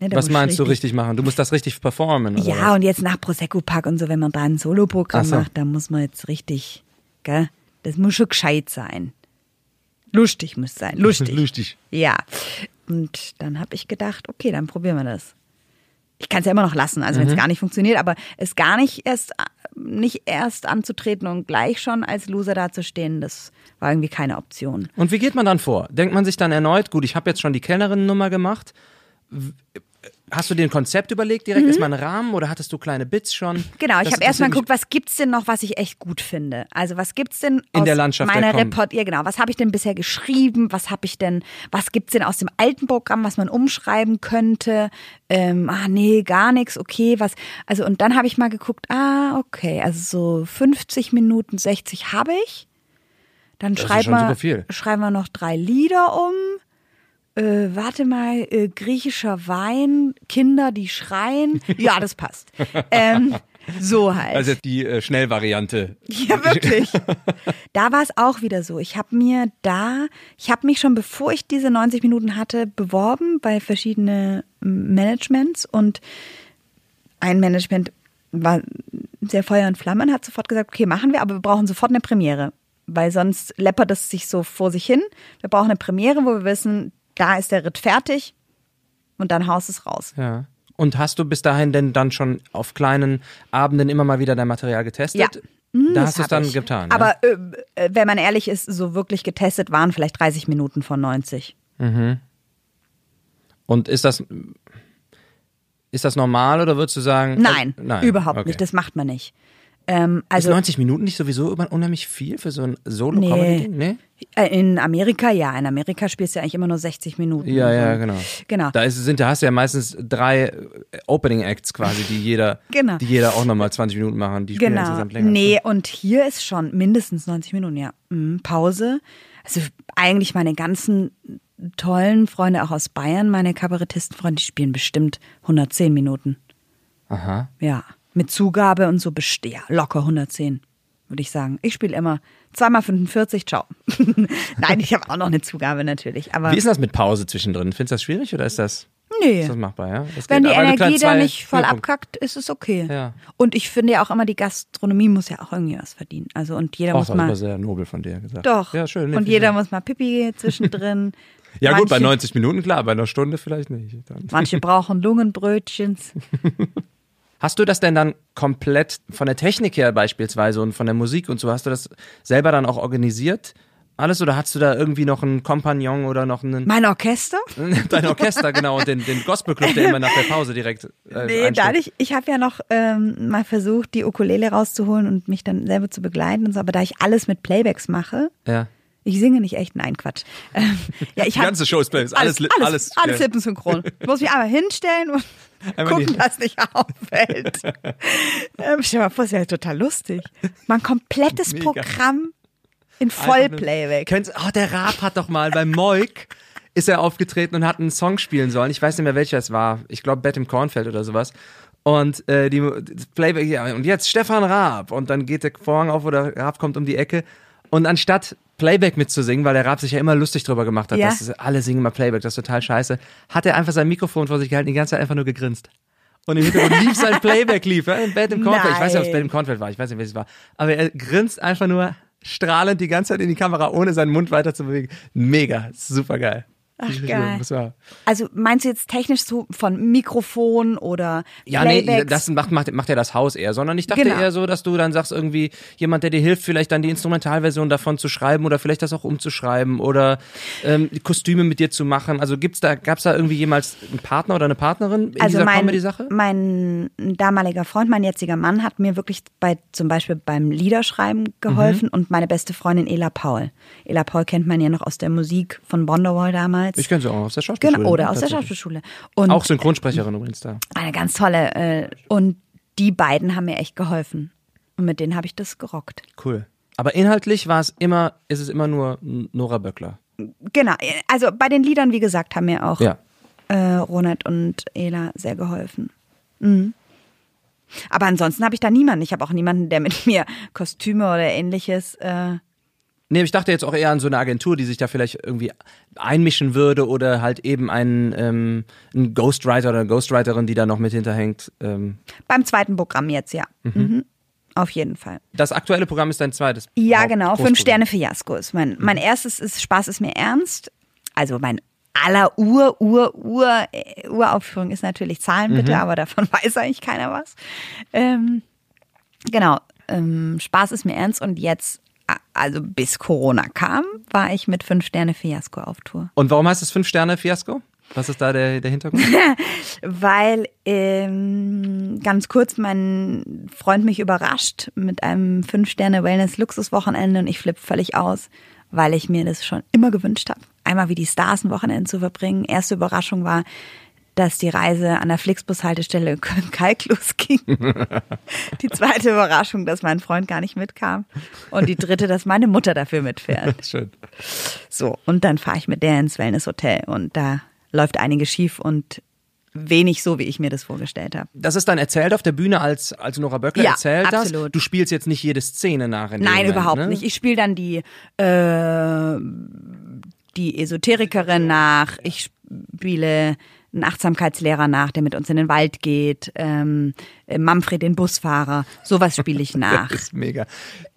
ne, Was meinst du richtig machen? Du musst das richtig performen, oder ja, was? und jetzt nach Prosecco Pack und so, wenn man da ein Soloprogramm so. macht, dann muss man jetzt richtig, gell? Das muss schon gescheit sein. Lustig muss sein. Lustig. Lustig. Ja. Und dann habe ich gedacht, okay, dann probieren wir das. Ich kann es ja immer noch lassen, also Mhm. wenn es gar nicht funktioniert, aber es gar nicht erst nicht erst anzutreten und gleich schon als Loser dazustehen, das war irgendwie keine Option. Und wie geht man dann vor? Denkt man sich dann erneut, gut, ich habe jetzt schon die Kellnerinnennummer gemacht. Hast du dir ein Konzept überlegt direkt? Ist mal ein Rahmen oder hattest du kleine Bits schon? Mhm. Genau, ich habe erstmal geguckt, was gibt's denn noch, was ich echt gut finde. Also was gibt's denn In aus der Landschaft meiner Report, ja genau, was habe ich denn bisher geschrieben, was habe ich denn, was gibt's denn aus dem alten Programm, was man umschreiben könnte? Ähm, ah nee, gar nichts, okay, was also und dann habe ich mal geguckt, ah, okay, also so 50 Minuten 60 habe ich. Dann schreiben wir schreiben wir noch drei Lieder um. Äh, warte mal, äh, griechischer Wein, Kinder, die schreien. Ja, das passt. ähm, So halt. Also die äh, Schnellvariante. Ja, wirklich. Da war es auch wieder so. Ich habe mir da, ich habe mich schon bevor ich diese 90 Minuten hatte, beworben bei verschiedene Managements und ein Management war sehr Feuer und Flamme und hat sofort gesagt, okay, machen wir, aber wir brauchen sofort eine Premiere, weil sonst läppert es sich so vor sich hin. Wir brauchen eine Premiere, wo wir wissen, da ist der Ritt fertig und dann haust es raus. Ja. Und hast du bis dahin denn dann schon auf kleinen Abenden immer mal wieder dein Material getestet? Ja. Mhm, Da das hast du es dann ich. getan. ja? Aber äh, äh, wenn man ehrlich ist, so wirklich getestet waren vielleicht 30 Minuten von 90. Und ist das ist das normal oder würdest du sagen? Nein, äh, nein. überhaupt okay. nicht. Das macht man nicht. Ähm, ist also 90 Minuten nicht sowieso unheimlich viel für so ein Solo-Comedy-Ding? Nee. äh, in Amerika, ja. In Amerika spielst du eigentlich immer nur 60 Minuten. Ja, ja, genau. Genau. Da, ist, sind, da hast du ja meistens drei äh, Opening Acts quasi, die jeder, Genau. die jeder auch nochmal 20 Minuten machen. Die spielen Genau. insgesamt länger. Nee, und hier ist schon mindestens 90 Minuten, ja. Mhm, Pause. Also eigentlich meine ganzen tollen Freunde auch aus Bayern, meine Kabarettistenfreunde, die spielen bestimmt 110 Minuten. Aha. Ja. Mit Zugabe und so best ja, locker 110, würde ich sagen. Ich spiele immer zweimal 45, ciao. Nein, ich habe auch noch eine Zugabe natürlich. Aber Wie ist das mit Pause zwischendrin? Findest du das schwierig oder ist das, nee. ist das machbar, ja? Das Wenn die Energie da nicht voll abkackt, ist es okay. Ja. Und ich finde ja auch immer, die Gastronomie muss ja auch irgendwie was verdienen. Also und jeder Och, muss das war mal. sehr nobel von dir gesagt. Doch. Ja, schön. nee, und jeder muss mal Pipi zwischendrin. Ja gut, bei Manche- 90 Minuten klar, bei einer Stunde vielleicht nicht. Dann. Manche brauchen Lungenbrötchens. Hast du das denn dann komplett von der Technik her beispielsweise und von der Musik und so, hast du das selber dann auch organisiert? Alles oder hast du da irgendwie noch einen Kompagnon oder noch einen Mein Orchester? dein Orchester genau und den, den Gospelclub, der immer nach der Pause direkt äh, Nee, dadurch, ich habe ja noch ähm, mal versucht, die Ukulele rauszuholen und mich dann selber zu begleiten und so, aber da ich alles mit Playbacks mache, Ja. Ich singe nicht echt, nein, Quatsch. Ähm, ja, ich Die hab- ganze Show ist alles, alles, alles, alles, alles ja. lippensynchron. Ich muss mich einmal hinstellen und Einmal gucken, die- dass nicht auffällt. ähm, stell dir mal vor, das ist ja total lustig. Mein komplettes Mega. Programm in. Kennst, oh, der Raab hat doch mal beim Moik ist er aufgetreten und hat einen Song spielen sollen. Ich weiß nicht mehr, welcher es war. Ich glaube, Bett im Kornfeld oder sowas. Und äh, die Playback, ja, und jetzt Stefan Raab. Und dann geht der Vorhang auf oder Raab kommt um die Ecke. Und anstatt Playback mitzusingen, weil der Raab sich ja immer lustig drüber gemacht hat, Ja. dass alle singen immer Playback, das ist total scheiße, hat er einfach sein Mikrofon vor sich gehalten, die ganze Zeit einfach nur gegrinst. Und im Hintergrund lief sein Playback, lief, ja, im Bett im Kornfeld. Ich weiß nicht, ob es Bett im Kornfeld war, ich weiß nicht, welches war. Aber er grinst einfach nur strahlend die ganze Zeit in die Kamera, ohne seinen Mund weiter zu bewegen. Mega, super geil. Ach, geil. War, Also meinst du jetzt technisch so von Mikrofon oder ja, nee, Playbacks? das macht, macht, macht ja das Haus eher, sondern ich dachte Genau. eher so, dass du dann sagst, irgendwie jemand, der dir hilft, vielleicht dann die Instrumentalversion davon zu schreiben oder vielleicht das auch umzuschreiben oder ähm, die Kostüme mit dir zu machen. Also gibt's da, gab's da irgendwie jemals einen Partner oder eine Partnerin in also dieser mein, Comedy-Sache? mein damaliger Freund, mein jetziger Mann, hat mir wirklich bei zum Beispiel beim Liederschreiben geholfen und meine beste Freundin Ela Paul. Ela Paul kennt man ja noch aus der Musik von Wonderwall damals. Ich kenne sie auch aus der Schauspielschule. genau, oder aus der. Schauspielschule. Und Auch Synchronsprecherin übrigens da. eine ganz tolle. Äh, und die beiden haben mir echt geholfen. Und mit denen habe ich das gerockt. Cool. Aber inhaltlich war es immer, ist es immer nur Nora Böckler. Genau. Also bei den Liedern, wie gesagt, haben mir auch Ja. äh, Ronald und Ela sehr geholfen. Mhm. Aber ansonsten habe ich da niemanden. Ich habe auch niemanden, der mit mir Kostüme oder ähnliches. Äh, Nee, ich dachte jetzt auch eher an so eine Agentur, die sich da vielleicht irgendwie einmischen würde oder halt eben einen, ähm, einen Ghostwriter oder eine Ghostwriterin, die da noch mit hinterhängt. Ähm, beim zweiten Programm jetzt, ja. Mhm. Auf jeden Fall. das aktuelle Programm ist dein zweites. Ja, Haupt- genau. Fünf Sterne Fiasko ist mein. Mein erstes ist Spaß ist mir ernst. Also mein aller Ur, Ur, Ur, äh, Uraufführung ist natürlich Zahlen bitte, aber davon weiß eigentlich keiner was. Ähm, genau. Ähm, Spaß ist mir ernst und jetzt, also bis Corona kam, war ich mit Fünf Sterne Fiasko auf Tour. Und warum heißt es Fünf Sterne Fiasko? Was ist da der, der Hintergrund? Weil ähm, ganz kurz mein Freund mich überrascht mit einem Fünf-Sterne-Wellness-Luxuswochenende und ich flippe völlig aus, weil ich mir das schon immer gewünscht habe. Einmal wie die Stars ein Wochenende zu verbringen. Erste Überraschung war, dass die Reise an der Flixbus-Haltestelle in Köln-Kalklus ging. die zweite Überraschung, dass mein Freund gar nicht mitkam. Und die dritte, dass meine Mutter dafür mitfährt. Schön. So, und dann fahre ich mit der ins Wellness-Hotel und da läuft einiges schief und wenig so, wie ich mir das vorgestellt habe. Das ist dann erzählt auf der Bühne, als, als Nora Böckler Ja, erzählt absolut. Du spielst jetzt nicht jede Szene nach in Nein, Moment, überhaupt ne? nicht. Ich spiele dann die, äh, die Esoterikerin nach. Ich spiele einen Achtsamkeitslehrer nach, der mit uns in den Wald geht. Ähm, äh, Manfred, den Busfahrer. Sowas spiele ich nach. Das ist mega.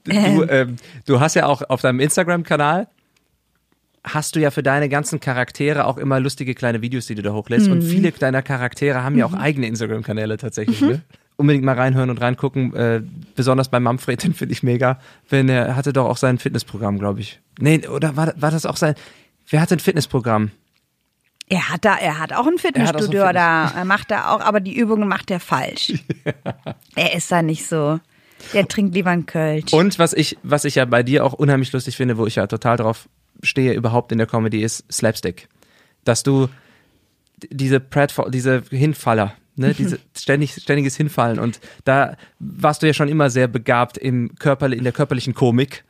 Du, ähm, du hast ja auch auf deinem Instagram-Kanal hast du ja für deine ganzen Charaktere auch immer lustige kleine Videos, die du da hochlädst. Und Mhm. viele deiner Charaktere haben ja auch eigene Instagram-Kanäle tatsächlich. Ne? Unbedingt mal reinhören und reingucken. Äh, besonders bei Manfred, den finde ich mega. Wenn er hatte doch auch sein Fitnessprogramm, glaube ich. Nee, oder war, war das auch sein? Wer hatte ein Fitnessprogramm? Er hat da, er hat auch ein Fitnessstudio Fitness- da, er macht da auch, aber die Übungen macht er falsch. Er ist da nicht so. Der trinkt lieber einen Kölsch. Und was ich, was ich ja bei dir auch unheimlich lustig finde, wo ich ja total drauf stehe überhaupt in der Comedy, ist Slapstick. Dass du diese Pratfall, diese Hinfaller, ne, diese ständig, ständiges Hinfallen und da warst du ja schon immer sehr begabt im Körper, in der körperlichen Komik,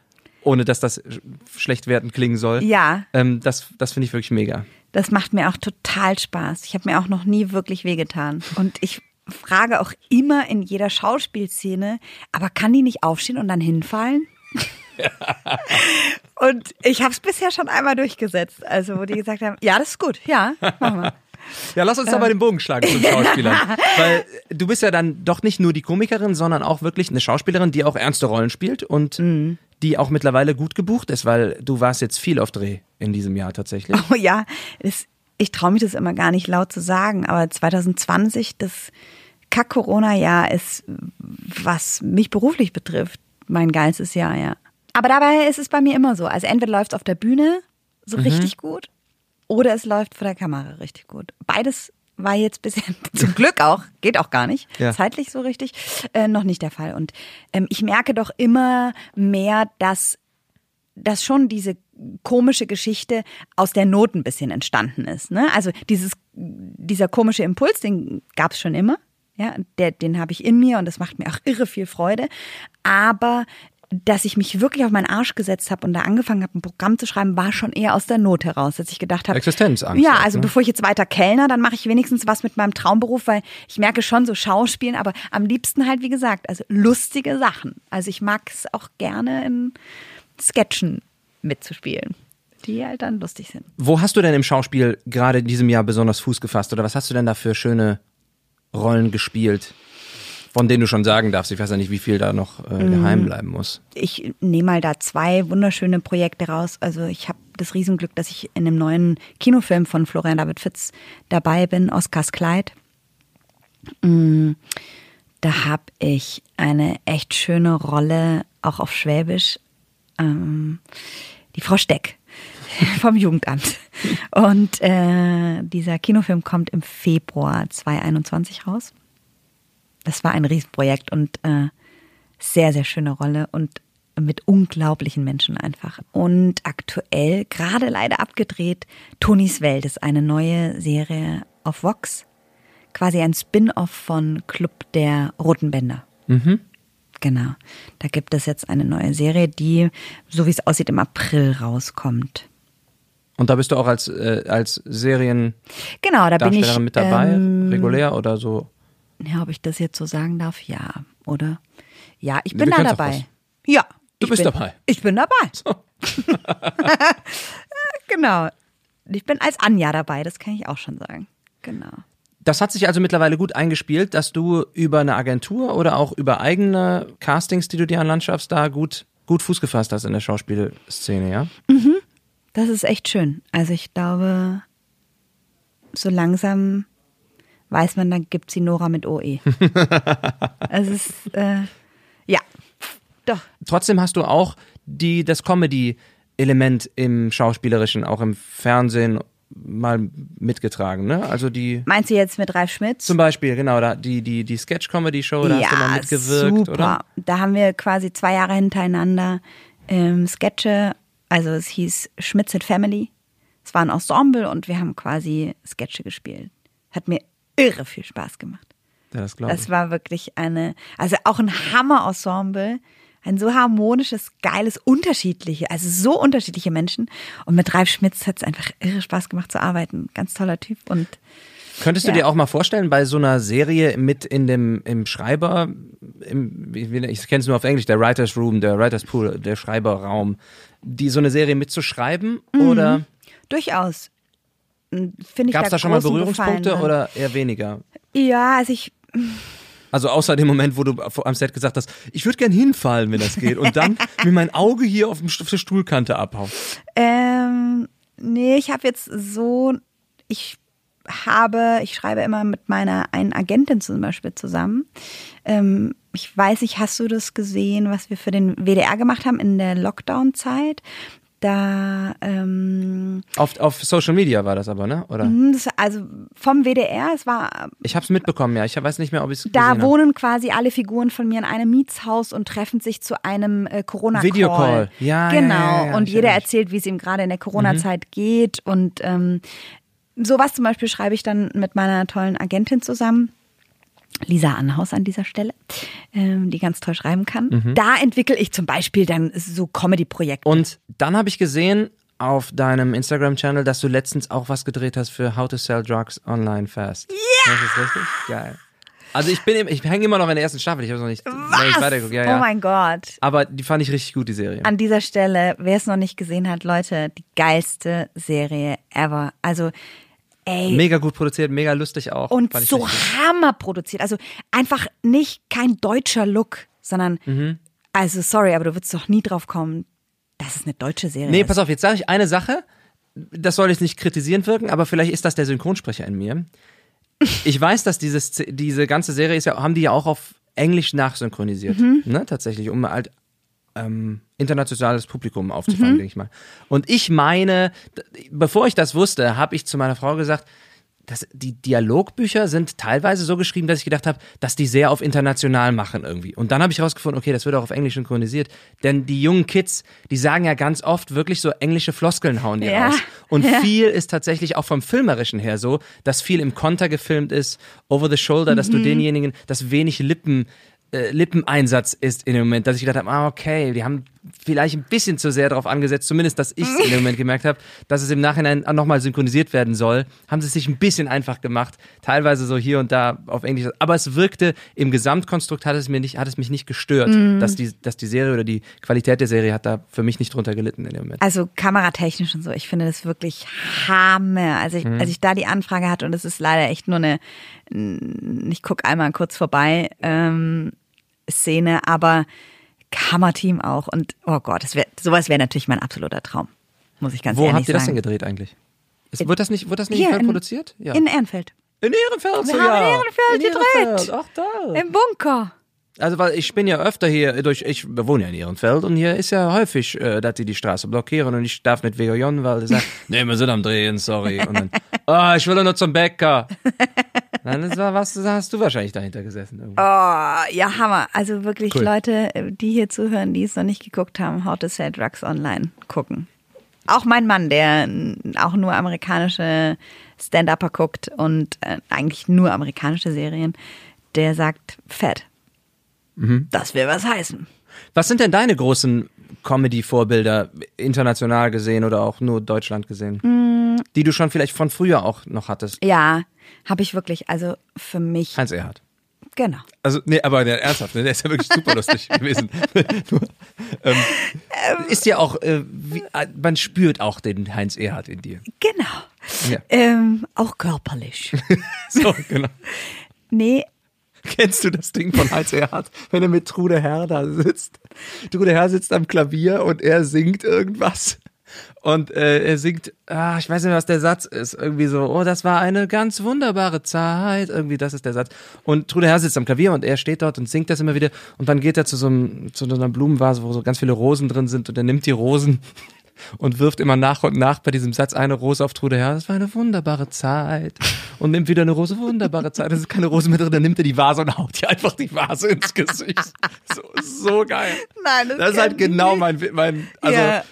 ohne dass das sch- schlecht wertend klingen soll. Ja. Ähm, das, das finde ich wirklich mega. Das macht mir auch total Spaß. Ich habe mir auch noch nie wirklich wehgetan. Und ich frage auch immer in jeder Schauspielszene, aber kann die nicht aufstehen und dann hinfallen? und ich habe es bisher schon einmal durchgesetzt. Also wo die gesagt haben, ja, das ist gut, ja, machen wir. Ja, lass uns da mal den Bogen schlagen zum Schauspielern. Weil du bist ja dann doch nicht nur die Komikerin, sondern auch wirklich eine Schauspielerin, die auch ernste Rollen spielt und die auch mittlerweile gut gebucht ist, weil du warst jetzt viel auf Dreh in diesem Jahr tatsächlich. Oh ja, das, ich traue mich das immer gar nicht laut zu sagen, aber 2020, das Kack-Corona-Jahr ist, was mich beruflich betrifft, mein geilstes Jahr, ja. Aber dabei ist es bei mir immer so. Also entweder läuft es auf der Bühne so Mhm. richtig gut oder es läuft vor der Kamera richtig gut. Beides war jetzt bisher zum Glück auch, geht auch gar nicht, Ja. zeitlich so richtig, äh, noch nicht der Fall. Und ähm, ich merke doch immer mehr, dass dass schon diese komische Geschichte aus der Not ein bisschen entstanden ist. Ne? Also dieses, dieser komische Impuls, den gab es schon immer. Ja, der, den habe ich in mir und das macht mir auch irre viel Freude. Aber dass ich mich wirklich auf meinen Arsch gesetzt habe und da angefangen habe, ein Programm zu schreiben, war schon eher aus der Not heraus, dass ich gedacht habe. Existenzangst Ja, also ne? bevor ich jetzt weiter Kellner, dann mache ich wenigstens was mit meinem Traumberuf, weil ich merke schon so Schauspielen, aber am liebsten halt, wie gesagt, also lustige Sachen. Also ich mag es auch gerne in Sketchen mitzuspielen, die halt dann lustig sind. Wo hast du denn im Schauspiel gerade in diesem Jahr besonders Fuß gefasst oder was hast du denn da für schöne Rollen gespielt, von denen du schon sagen darfst? Ich weiß ja nicht, wie viel da noch äh, Mhm. geheim bleiben muss. Ich nehme mal da zwei wunderschöne Projekte raus. Also ich habe das Riesenglück, dass ich in einem neuen Kinofilm von Florian David Fitz dabei bin, Oscars Kleid. Mm, Da habe ich eine echt schöne Rolle, auch auf Schwäbisch. Ähm, die Frau Steck vom Jugendamt. Und äh, dieser Kinofilm kommt im Februar 2021 raus. Das war ein Riesenprojekt und äh, sehr, sehr schöne Rolle und mit unglaublichen Menschen einfach. Und aktuell, gerade leider abgedreht, Tonis Welt ist eine neue Serie auf Vox. Quasi ein Spin-off von Club der Roten Bänder. Genau. Da gibt es jetzt eine neue Serie, die, so wie es aussieht, im April rauskommt. Und da bist du auch als, äh, als Seriendarstellerin Genau, da bin ich. mit dabei, ähm, regulär oder so? Ja, ob ich das jetzt so sagen darf? Ja, oder? Ja, ich bin da kennst doch dabei. Ja. Du ich bist bin, dabei. Ich bin dabei. genau. Ich bin als Anja dabei, das kann ich auch schon sagen. Genau. Das hat sich also mittlerweile gut eingespielt, dass du über eine Agentur oder auch über eigene Castings, die du dir an Land schaffst, da gut, gut Fuß gefasst hast in der Schauspielszene, ja? Das ist echt schön. Also ich glaube, so langsam weiß man, dann gibt sie Nora mit OE. es ist, äh, ja, doch. Trotzdem hast du auch die, das Comedy-Element im Schauspielerischen, auch im Fernsehen mal mitgetragen, ne? Also die, Meinst du jetzt mit Ralf Schmitz? zum Beispiel, genau, da, die, die, die Sketch-Comedy-Show, da hast du mal mitgewirkt, super. oder? Da haben wir quasi zwei Jahre hintereinander ähm, Sketche, also es hieß Schmitz and Family. Es war ein Ensemble und wir haben quasi Sketche gespielt. Hat mir irre viel Spaß gemacht. Ja, das glaube ich. Das war wirklich eine, also auch ein Hammer-Ensemble. Ein so harmonisches, geiles, unterschiedliche, also so unterschiedliche Menschen. Und mit Ralf Schmitz hat es einfach irre Spaß gemacht zu arbeiten. Ganz toller Typ und Könntest du Ja. dir auch mal vorstellen, bei so einer Serie mit in dem im Schreiber, im, ich kenne es nur auf Englisch, der Writers Room, der Writers Pool, der Schreiberraum, die so eine Serie mitzuschreiben? Mhm. Oder Durchaus. Finde ich gab es da schon mal Berührungspunkte Gefallen dran. oder eher weniger? Ja, also ich, Also außer dem Moment, wo du vor- am Set gesagt hast, ich würde gern hinfallen, wenn das geht, und dann mir mein Auge hier auf, dem, auf der Stuhlkante abhauen. ähm, nee, ich habe jetzt so, ich habe, ich schreibe immer mit meiner einen Agentin zum Beispiel zusammen. Ähm, ich weiß nicht, hast du das gesehen, was wir für den WDR gemacht haben in der Lockdown-Zeit? Da, ähm, Auf, auf Social Media war das aber, ne? Oder? hm, das, also vom WDR, es war Ich habe es mitbekommen, ja. Ich weiß nicht mehr, ob ich es Da wohnen quasi alle Figuren von mir in einem Mietshaus und treffen sich zu einem äh, Corona-Call. Videocall. Ja, ja, Genau. ja, ja, und ich jeder erzählt, wie es ihm gerade in der Corona-Zeit geht. Und ähm, sowas zum Beispiel schreibe ich dann mit meiner tollen Agentin zusammen. Lisa Anhaus an dieser Stelle, ähm, die ganz toll schreiben kann. Mhm. Da entwickle ich zum Beispiel dann so Comedy-Projekte. Und dann habe ich gesehen auf deinem Instagram-Channel, dass du letztens auch was gedreht hast für How to Sell Drugs Online Fast. Ja! Das ist richtig? Geil. Also ich bin, im- ich hänge immer noch in der ersten Staffel. Ich habe noch nicht, noch nicht weitergeguckt. Ja, ja. Oh mein Gott. Aber die fand ich richtig gut, die Serie. An dieser Stelle, wer es noch nicht gesehen hat, Leute, die geilste Serie ever. Also, ey. Mega gut produziert, mega lustig auch. und so hammer produziert. Also einfach nicht kein deutscher Look, sondern, Mhm. also sorry, aber du würdest doch nie drauf kommen, dass es eine deutsche Serie Nee, ist. pass auf, jetzt sage ich eine Sache. Das soll jetzt nicht kritisierend wirken, aber vielleicht ist das der Synchronsprecher in mir. Ich weiß, dass dieses, diese ganze Serie ist ja, haben die ja auch auf Englisch nachsynchronisiert. Mhm. Ne, tatsächlich, um halt ähm, internationales Publikum aufzufangen, Mhm. denke ich mal. Und ich meine, bevor ich das wusste, habe ich zu meiner Frau gesagt, dass die Dialogbücher sind teilweise so geschrieben, dass ich gedacht habe, dass die sehr auf international machen irgendwie. Und dann habe ich herausgefunden, okay, das wird auch auf Englisch synchronisiert. Denn die jungen Kids, die sagen ja ganz oft wirklich so englische Floskeln hauen die Ja. raus. Und Ja. viel ist tatsächlich auch vom Filmerischen her so, dass viel im Konter gefilmt ist, over the shoulder, dass Mhm. du denjenigen, dass wenig Lippen äh, Lippeneinsatz ist in dem Moment, dass ich gedacht habe, ah, okay, die haben vielleicht ein bisschen zu sehr darauf angesetzt, zumindest, dass ich es in dem Moment gemerkt habe, dass es im Nachhinein nochmal synchronisiert werden soll, haben sie es sich ein bisschen einfach gemacht, teilweise so hier und da auf Englisch, aber es wirkte, im Gesamtkonstrukt hat es mir nicht, hat es mich nicht gestört, dass die, dass die Serie oder die Qualität der Serie hat da für mich nicht drunter gelitten in dem Moment. Also kameratechnisch und so, ich finde das wirklich Hammer. Also ich, Mhm. als ich da die Anfrage hatte und es ist leider echt nur eine, ich guck einmal kurz vorbei, ähm, Szene, aber Kammerteam auch und oh Gott, das wär, sowas wäre natürlich mein absoluter Traum, muss ich ganz Wo ehrlich habt ihr das denn sagen. gedreht eigentlich? Ist, wird das nicht, wird das nicht Hier in in- produziert? Ja. In Ehrenfeld. In Ehrenfeld Wir sogar. haben in Ehrenfeld gedreht. Ach toll. Im Bunker. Also weil ich bin ja öfter hier durch, ich wohne ja in Ehrenfeld und hier ist ja häufig, äh, dass die die Straße blockieren und ich darf nicht WJ, weil die sagen, nee, wir sind am Drehen, sorry. Und dann, ah, ich will nur zum Bäcker. Dann ist, was hast du wahrscheinlich dahinter gesessen. Irgendwie. Oh, ja, Hammer. Also wirklich Cool. Leute, die hier zuhören, die es noch nicht geguckt haben, How to Sell Drugs Online gucken. Auch mein Mann, der auch nur amerikanische Stand-Upper guckt und äh, eigentlich nur amerikanische Serien, der sagt, fett. Das will was heißen. Was sind denn deine großen Comedy-Vorbilder, international gesehen oder auch nur Deutschland gesehen? Die du schon vielleicht von früher auch noch hattest? Ja, habe ich wirklich. Also für mich, Heinz Erhardt. genau. Also, nee, aber der, ernsthaft, ne, der ist ja wirklich super lustig gewesen. Nur, ähm, ist ja auch, äh, wie, äh, man spürt auch den Heinz Erhardt in dir. Genau. Ja. Ähm, auch körperlich. So, genau. nee, Kennst du das Ding von Heinz Erhardt, wenn er mit Trude Herr da sitzt? Trude Herr sitzt am Klavier und er singt irgendwas. Und äh, er singt, ah, ich weiß nicht, was der Satz ist. Irgendwie so, oh, das war eine ganz wunderbare Zeit. Irgendwie, das ist der Satz. Und Trude Herr sitzt am Klavier und er steht dort und singt das immer wieder. Und dann geht er zu so, einem, zu so einer Blumenvase, wo so ganz viele Rosen drin sind. Und er nimmt die Rosen und wirft immer nach und nach bei diesem Satz eine Rose auf Trude Herr. Das war eine wunderbare Zeit. Und nimmt wieder eine Rose, wunderbare Zeit. Das ist keine Rose mehr drin. Dann nimmt er die Vase und haut ihr einfach die Vase ins Gesicht. So, so geil. Nein, das das ist halt genau mein, mein also Ja.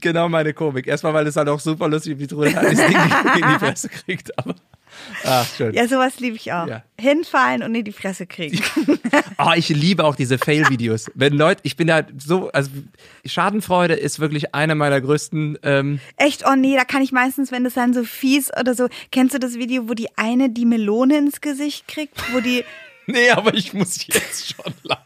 Genau meine Komik. Erstmal, weil es halt auch super lustig, wie Trude Herr das Ding in die Fresse kriegt. Aber Ach, schön. Ja, sowas liebe ich auch. Ja. Hinfallen und in die Fresse kriegen. Oh, ich liebe auch diese Fail-Videos. Wenn Leute, ich bin da so, also Schadenfreude ist wirklich eine meiner größten. Ähm, Echt, oh nee, da kann ich meistens, wenn das dann so fies oder so, kennst du das Video, wo die eine die Melone ins Gesicht kriegt, wo die, nee, aber ich muss jetzt schon lachen.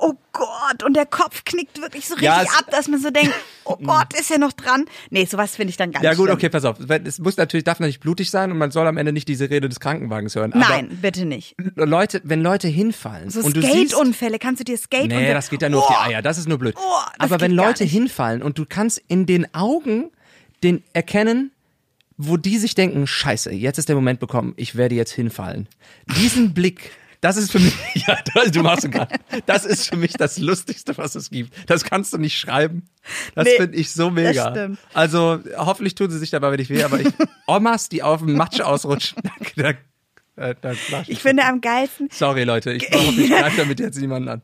Oh Gott, und der Kopf knickt wirklich so richtig Ja, ab, dass man so denkt, oh Gott, ist er noch dran? Nee, sowas finde ich dann ganz Ja gut, schlimm. okay, pass auf. Es muss natürlich, darf natürlich blutig sein und man soll am Ende nicht diese Rede des Krankenwagens hören. Aber Nein, bitte nicht. Leute, wenn Leute hinfallen So und du siehst, Skate-Unfälle, kannst du dir Skate Nee, das geht ja nur auf die Oh, Eier. Das ist nur blöd. Oh, Aber wenn gar Leute nicht. hinfallen und du kannst in den Augen den erkennen, wo die sich denken, scheiße, jetzt ist der Moment bekommen, ich werde jetzt hinfallen. Diesen Blick, das ist für mich, ja, das, du machst es gerade. Das ist für mich das Lustigste, was es gibt. Das kannst du nicht schreiben. Das Nee, finde ich so mega. stimmt. Also, hoffentlich tun sie sich dabei nicht weh, aber ich, Omas, die auf dem Matsch ausrutschen, da, da, da, da, Ich finde am geilsten, Sorry, Leute, ich ich greife damit jetzt niemanden an.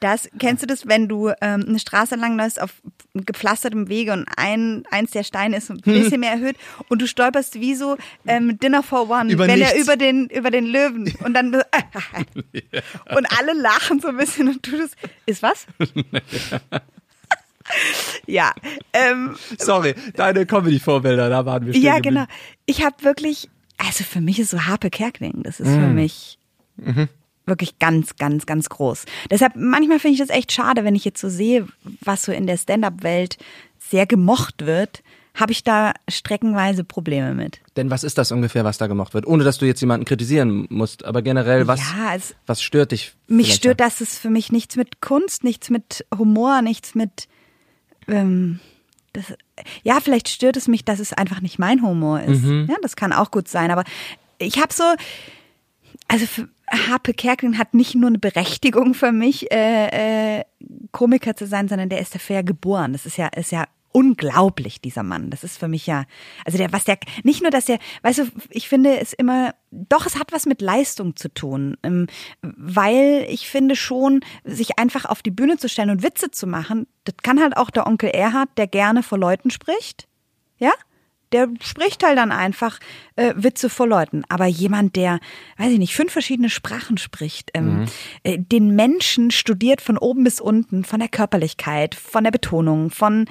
Das, kennst du das, wenn du ähm, eine Straße lang läufst auf gepflastertem Wege und ein, eins der Steine ist ein bisschen mehr erhöht und du stolperst wie so ähm, Dinner for One, Über wenn er nichts. über den, über den Löwen und dann und alle lachen so ein bisschen und du das, ist was? ja, ähm, Sorry, deine Comedy-Vorbilder, da waren wir stehen ja, geblieben. genau. Ich habe wirklich, also für mich ist so Harpe Kerkeling, das ist für Mm. mich Mhm. Wirklich ganz, ganz, ganz groß. Deshalb, manchmal finde ich das echt schade, wenn ich jetzt so sehe, was so in der Stand-up-Welt sehr gemocht wird, habe ich da streckenweise Probleme mit. Denn was ist das ungefähr, was da gemacht wird? Ohne dass du jetzt jemanden kritisieren musst, aber generell, was, Ja, es- was stört dich? Mich stört, da? dass es für mich nichts mit Kunst, nichts mit Humor, nichts mit. Ähm, das, ja, vielleicht stört es mich, dass es einfach nicht mein Humor ist. Mhm. Ja, das kann auch gut sein. Aber ich habe so. Also für Harpe Kerkeling hat nicht nur eine Berechtigung für mich, äh, äh, Komiker zu sein, sondern der ist dafür ja geboren. Das ist ja, ist ja unglaublich, dieser Mann. Das ist für mich ja, also der, was der, nicht nur, dass der, weißt du, ich finde es immer, doch, es hat was mit Leistung zu tun, ähm, weil ich finde schon, sich einfach auf die Bühne zu stellen und Witze zu machen, das kann halt auch der Onkel Erhard, der gerne vor Leuten spricht, ja? Der spricht halt dann einfach äh, Witze vor Leuten. Aber jemand, der, weiß ich nicht, fünf verschiedene Sprachen spricht, ähm, äh, den Menschen studiert von oben bis unten, von der Körperlichkeit, von der Betonung, von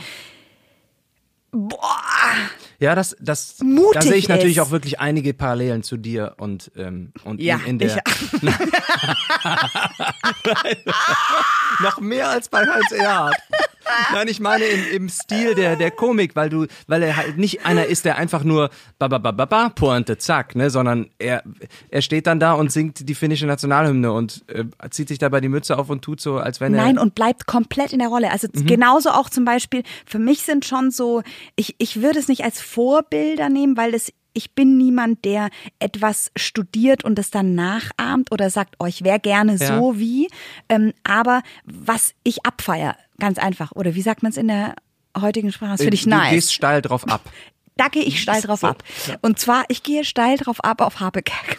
boah, Ja, das, das, da mutig sehe ich natürlich ist. auch wirklich einige Parallelen zu dir und, ähm, und Ja, in, in der, noch mehr als bei Heinz Erhardt. Nein, ich meine im, im Stil der, der Komik, weil du, weil er halt nicht einer ist, der einfach nur ba ba ba ba ba Pointe zack, ne, sondern er er steht dann da und singt die finnische Nationalhymne und äh, zieht sich dabei die Mütze auf und tut so, als wenn er Nein, und bleibt komplett in der Rolle. Also genauso auch zum Beispiel, für mich sind schon so, ich, ich würde es nicht als Vorbilder nehmen, weil es ich bin niemand, der etwas studiert und es dann nachahmt oder sagt, oh, ich wäre gerne Ja. so wie. Ähm, aber was ich abfeier, ganz einfach, oder wie sagt man es in der heutigen Sprache? Das finde ich du nice. gehst steil drauf ab. Da gehe ich steil drauf ab. Und zwar, ich gehe steil drauf ab auf Habekerk.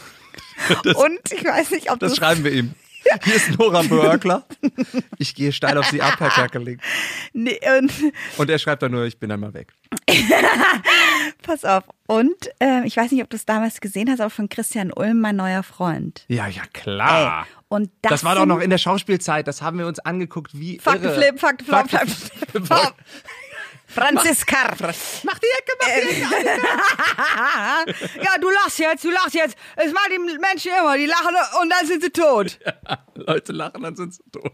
Und ich weiß nicht, ob Das du schreiben wir ihm. Hier ist Nora Börkler. Ich gehe steil auf sie ab, Herr Kerkeling. Nee, und Und er schreibt dann nur, ich bin einmal weg. Pass auf. Und äh, ich weiß nicht, ob du es damals gesehen hast, aber von Christian Ulm, mein neuer Freund. Ja, ja, klar. Ey, und das, Das war doch noch in der Schauspielzeit, das haben wir uns angeguckt, wie. Faktenflip, Faktenflop, Fakten- Franziska. Mach die Ecke, mach die Ecke. ja, du lachst jetzt, du lachst jetzt. Es machen die Menschen immer, die lachen und dann sind sie tot. Leute lachen, dann sind sie tot.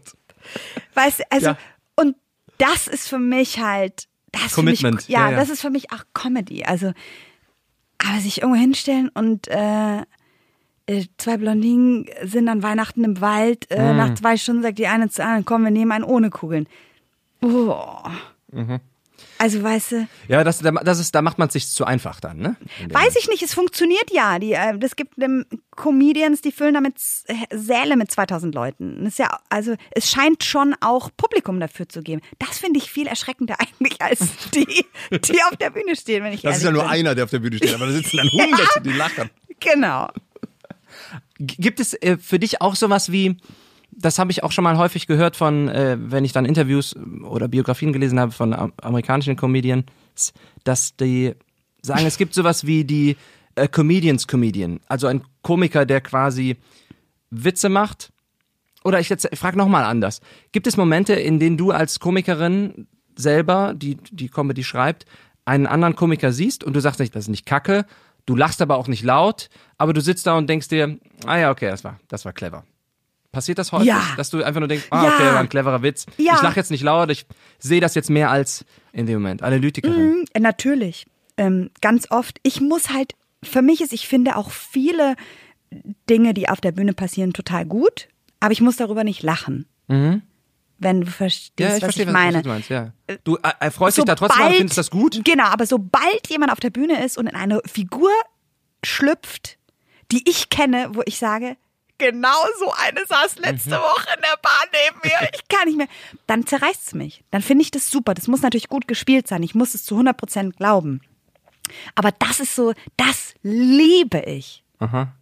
Weißt du, also, Ja. und das ist für mich halt, das ist für mich, Commitment, ja, ja, ja. das ist für mich auch Comedy. Also, aber sich irgendwo hinstellen und äh, äh, zwei Blondinen sind an Weihnachten im Wald, äh, Mhm. nach zwei Stunden sagt die eine zu anderen, komm, wir nehmen einen ohne Kugeln. Oh. Mhm. Also, weißt du, Ja, das, das ist, da macht man es sich zu einfach dann, ne? Weiß ich nicht, es funktioniert ja. Die, äh, das gibt ähm, Comedians, die füllen damit Säle mit 2000 Leuten. Das ist ja, also es scheint schon auch Publikum dafür zu geben. Das finde ich viel erschreckender eigentlich als die, die auf der Bühne stehen, wenn ich Das ist ja nur bin. einer, der auf der Bühne steht, aber da sitzen dann Hunderte, die lachen. Genau. Gibt es äh, für dich auch sowas wie, das habe ich auch schon mal häufig gehört von, äh, wenn ich dann Interviews oder Biografien gelesen habe von am- amerikanischen Comedians, dass die sagen, es gibt sowas wie die a Comedian's Comedian, also ein Komiker, der quasi Witze macht. Oder ich jetzt frage nochmal anders. Gibt es Momente, in denen du als Komikerin selber, die die Comedy schreibt, einen anderen Komiker siehst und du sagst nicht, das ist nicht Kacke, du lachst aber auch nicht laut, aber du sitzt da und denkst dir, ah ja, okay, das war, das war clever. Passiert das häufig, Ja. dass du einfach nur denkst, ah, Ja. okay, war ein cleverer Witz. Ja. Ich lache jetzt nicht laut, ich sehe das jetzt mehr als in dem Moment. Analytikerin. Äh, Natürlich. Ähm, ganz oft. Ich muss halt, für mich ist, ich finde auch viele Dinge, die auf der Bühne passieren, total gut, aber ich muss darüber nicht lachen. Wenn du verstehst, Mhm. Ja, ich was verstehe, ich meine. was du meinst, ja. Du äh, äh, freust dich da trotzdem und findest das gut? Genau, aber sobald jemand auf der Bühne ist und in eine Figur schlüpft, die ich kenne, wo ich sage, genau so eine saß letzte Mhm. Woche in der Bahn neben mir, ich kann nicht mehr, dann zerreißt es mich. Dann finde ich das super. Das muss natürlich gut gespielt sein. Ich muss es zu 100% glauben. Aber das ist so, das liebe ich. Aha.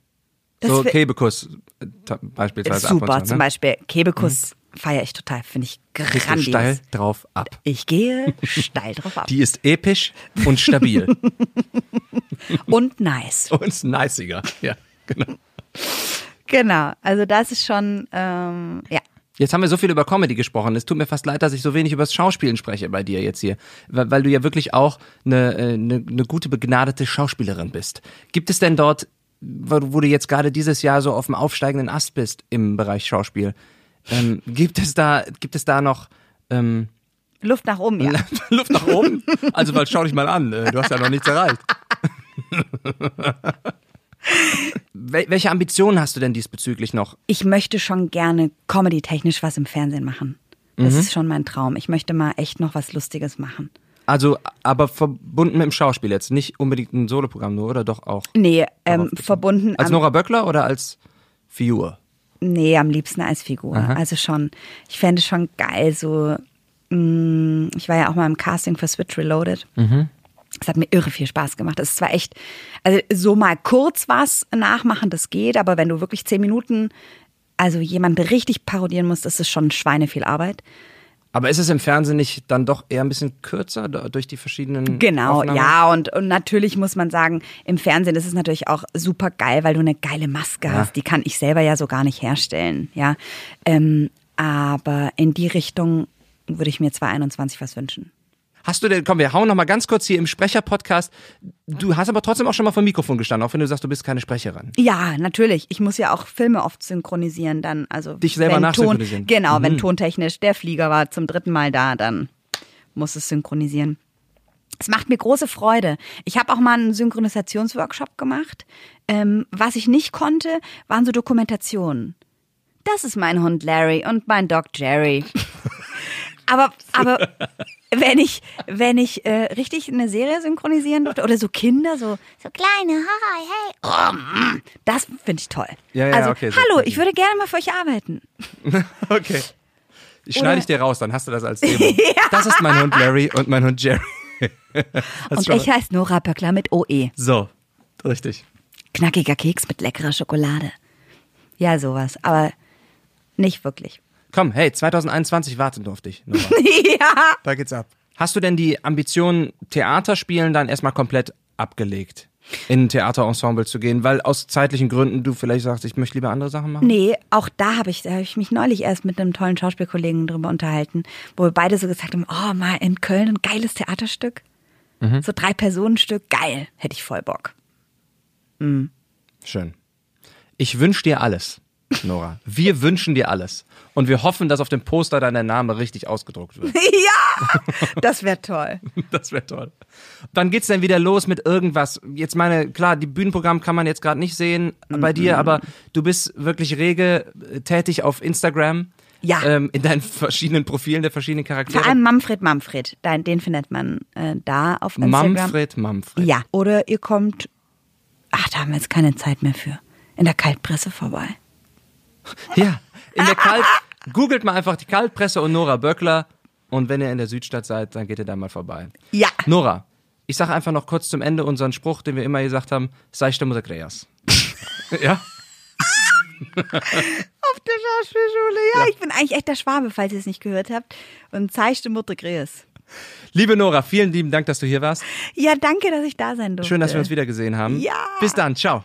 Das so Kebekus äh, beispielsweise Super, ab und zu, zum ne? Beispiel Kebekus feiere ich total, finde ich grandios. steil drauf ab. Ich gehe steil drauf ab. Die ist episch und stabil. Und nice. und niceiger. Ja, genau. Genau, also das ist schon, ähm, ja. Jetzt haben wir so viel über Comedy gesprochen. Es tut mir fast leid, dass ich so wenig über das Schauspielen spreche bei dir jetzt hier. Weil, weil du ja wirklich auch eine, äh, eine, eine gute, begnadete Schauspielerin bist. Gibt es denn dort, wo, du- wo du jetzt gerade dieses Jahr so auf dem aufsteigenden Ast bist im Bereich Schauspiel, ähm, gibt es da, gibt es da noch ähm, Luft nach oben, ja. Luft nach oben? Also, weil schau dich mal an, äh, du hast ja noch nichts erreicht. Wel welche Ambitionen hast du denn diesbezüglich noch? Ich möchte schon gerne comedy-technisch was im Fernsehen machen. Das Mhm. ist schon mein Traum. Ich möchte mal echt noch was Lustiges machen. Also, aber verbunden mit dem Schauspiel jetzt, nicht unbedingt ein Soloprogramm nur, oder doch auch? Nee, ähm, verbunden Als Nora Böckler oder als Figur? nee, am liebsten als Figur. Also schon, ich fände es schon geil, so, mh, ich war ja auch mal im Casting für Switch Reloaded. Es hat mir irre viel Spaß gemacht. Es ist zwar echt, also so mal kurz was nachmachen, das geht, aber wenn du wirklich zehn Minuten, also jemanden richtig parodieren musst, ist es schon Schweine viel Arbeit. Aber ist es im Fernsehen nicht dann doch eher ein bisschen kürzer durch die verschiedenen Genau, Aufnahmen? ja, und, und natürlich muss man sagen, im Fernsehen ist es natürlich auch super geil, weil du eine geile Maske hast. Die kann ich selber ja so gar nicht herstellen, ja. Ähm, aber in die Richtung würde ich mir 2021 was wünschen. Hast du denn, komm, wir hauen noch mal ganz kurz hier im Sprecher-Podcast. Du hast aber trotzdem auch schon mal vor dem Mikrofon gestanden, auch wenn du sagst, du bist keine Sprecherin. Ja, natürlich. Ich muss ja auch Filme oft synchronisieren, dann also Dich selber nachsynchronisieren. Ton, genau, Mhm. wenn tontechnisch der Flieger war zum dritten Mal da, dann muss es synchronisieren. Es macht mir große Freude. Ich habe auch mal einen Synchronisationsworkshop gemacht. Ähm, was ich nicht konnte, waren so Dokumentationen. Das ist mein Hund Larry und mein Dog Jerry. aber, aber wenn ich, wenn ich äh, richtig eine Serie synchronisieren durfte oder so Kinder, so, so kleine, hi, hey, oh, das finde ich toll. Ja, ja, also, okay, hallo, ich würde gerne mal für euch arbeiten. Okay. Ich schneide ich dir raus, dann hast du das als Demo. Das ist mein Hund Larry und mein Hund Jerry. Und ich heiße Nora Böckler mit OE. So, richtig. Knackiger Keks mit leckerer Schokolade. Ja, sowas. Aber nicht wirklich. Komm, hey, 2021 warten durfte ich. Nora. ja. Da geht's ab. Hast du denn die Ambition, Theaterspielen dann erstmal komplett abgelegt? In ein Theaterensemble zu gehen, weil aus zeitlichen Gründen du vielleicht sagst, ich möchte lieber andere Sachen machen? Nee, auch da habe ich, da hab ich mich neulich erst mit einem tollen Schauspielkollegen drüber unterhalten, wo wir beide so gesagt haben, oh, mal in Köln ein geiles Theaterstück. So drei Personenstück, geil, hätte ich voll Bock. Schön. Ich wünsche dir alles, Nora. Wir wünschen dir alles. Und wir hoffen, dass auf dem Poster dein Name richtig ausgedruckt wird. ja, das wäre toll. Das wäre toll. Wann geht's denn wieder los mit irgendwas? Jetzt meine, klar, die Bühnenprogramm kann man jetzt gerade nicht sehen bei dir, aber du bist wirklich rege äh, tätig auf Instagram. Ja. Ähm, in deinen verschiedenen Profilen der verschiedenen Charaktere. Vor allem Manfred Manfred, den, den findet man äh, da auf Instagram. Manfred, Manfred. Ja, oder ihr kommt, ach, da haben wir jetzt keine Zeit mehr für, in der Kaltpresse vorbei. Ja, in der Kalt. Googelt mal einfach die Kaltpresse und Nora Böckler. Und wenn ihr in der Südstadt seid, dann geht ihr da mal vorbei. Ja. Nora, ich sage einfach noch kurz zum Ende unseren Spruch, den wir immer gesagt haben: Seichte Musikreas. ja? Auf der Schauspielschule, ja. Ich bin eigentlich echt der Schwabe, falls ihr es nicht gehört habt. Und zeigte Mutter Gräs. Liebe Nora, vielen lieben Dank, dass du hier warst. Ja, danke, dass ich da sein durfte. Schön, dass wir uns wieder gesehen haben. Ja. Bis dann. Ciao.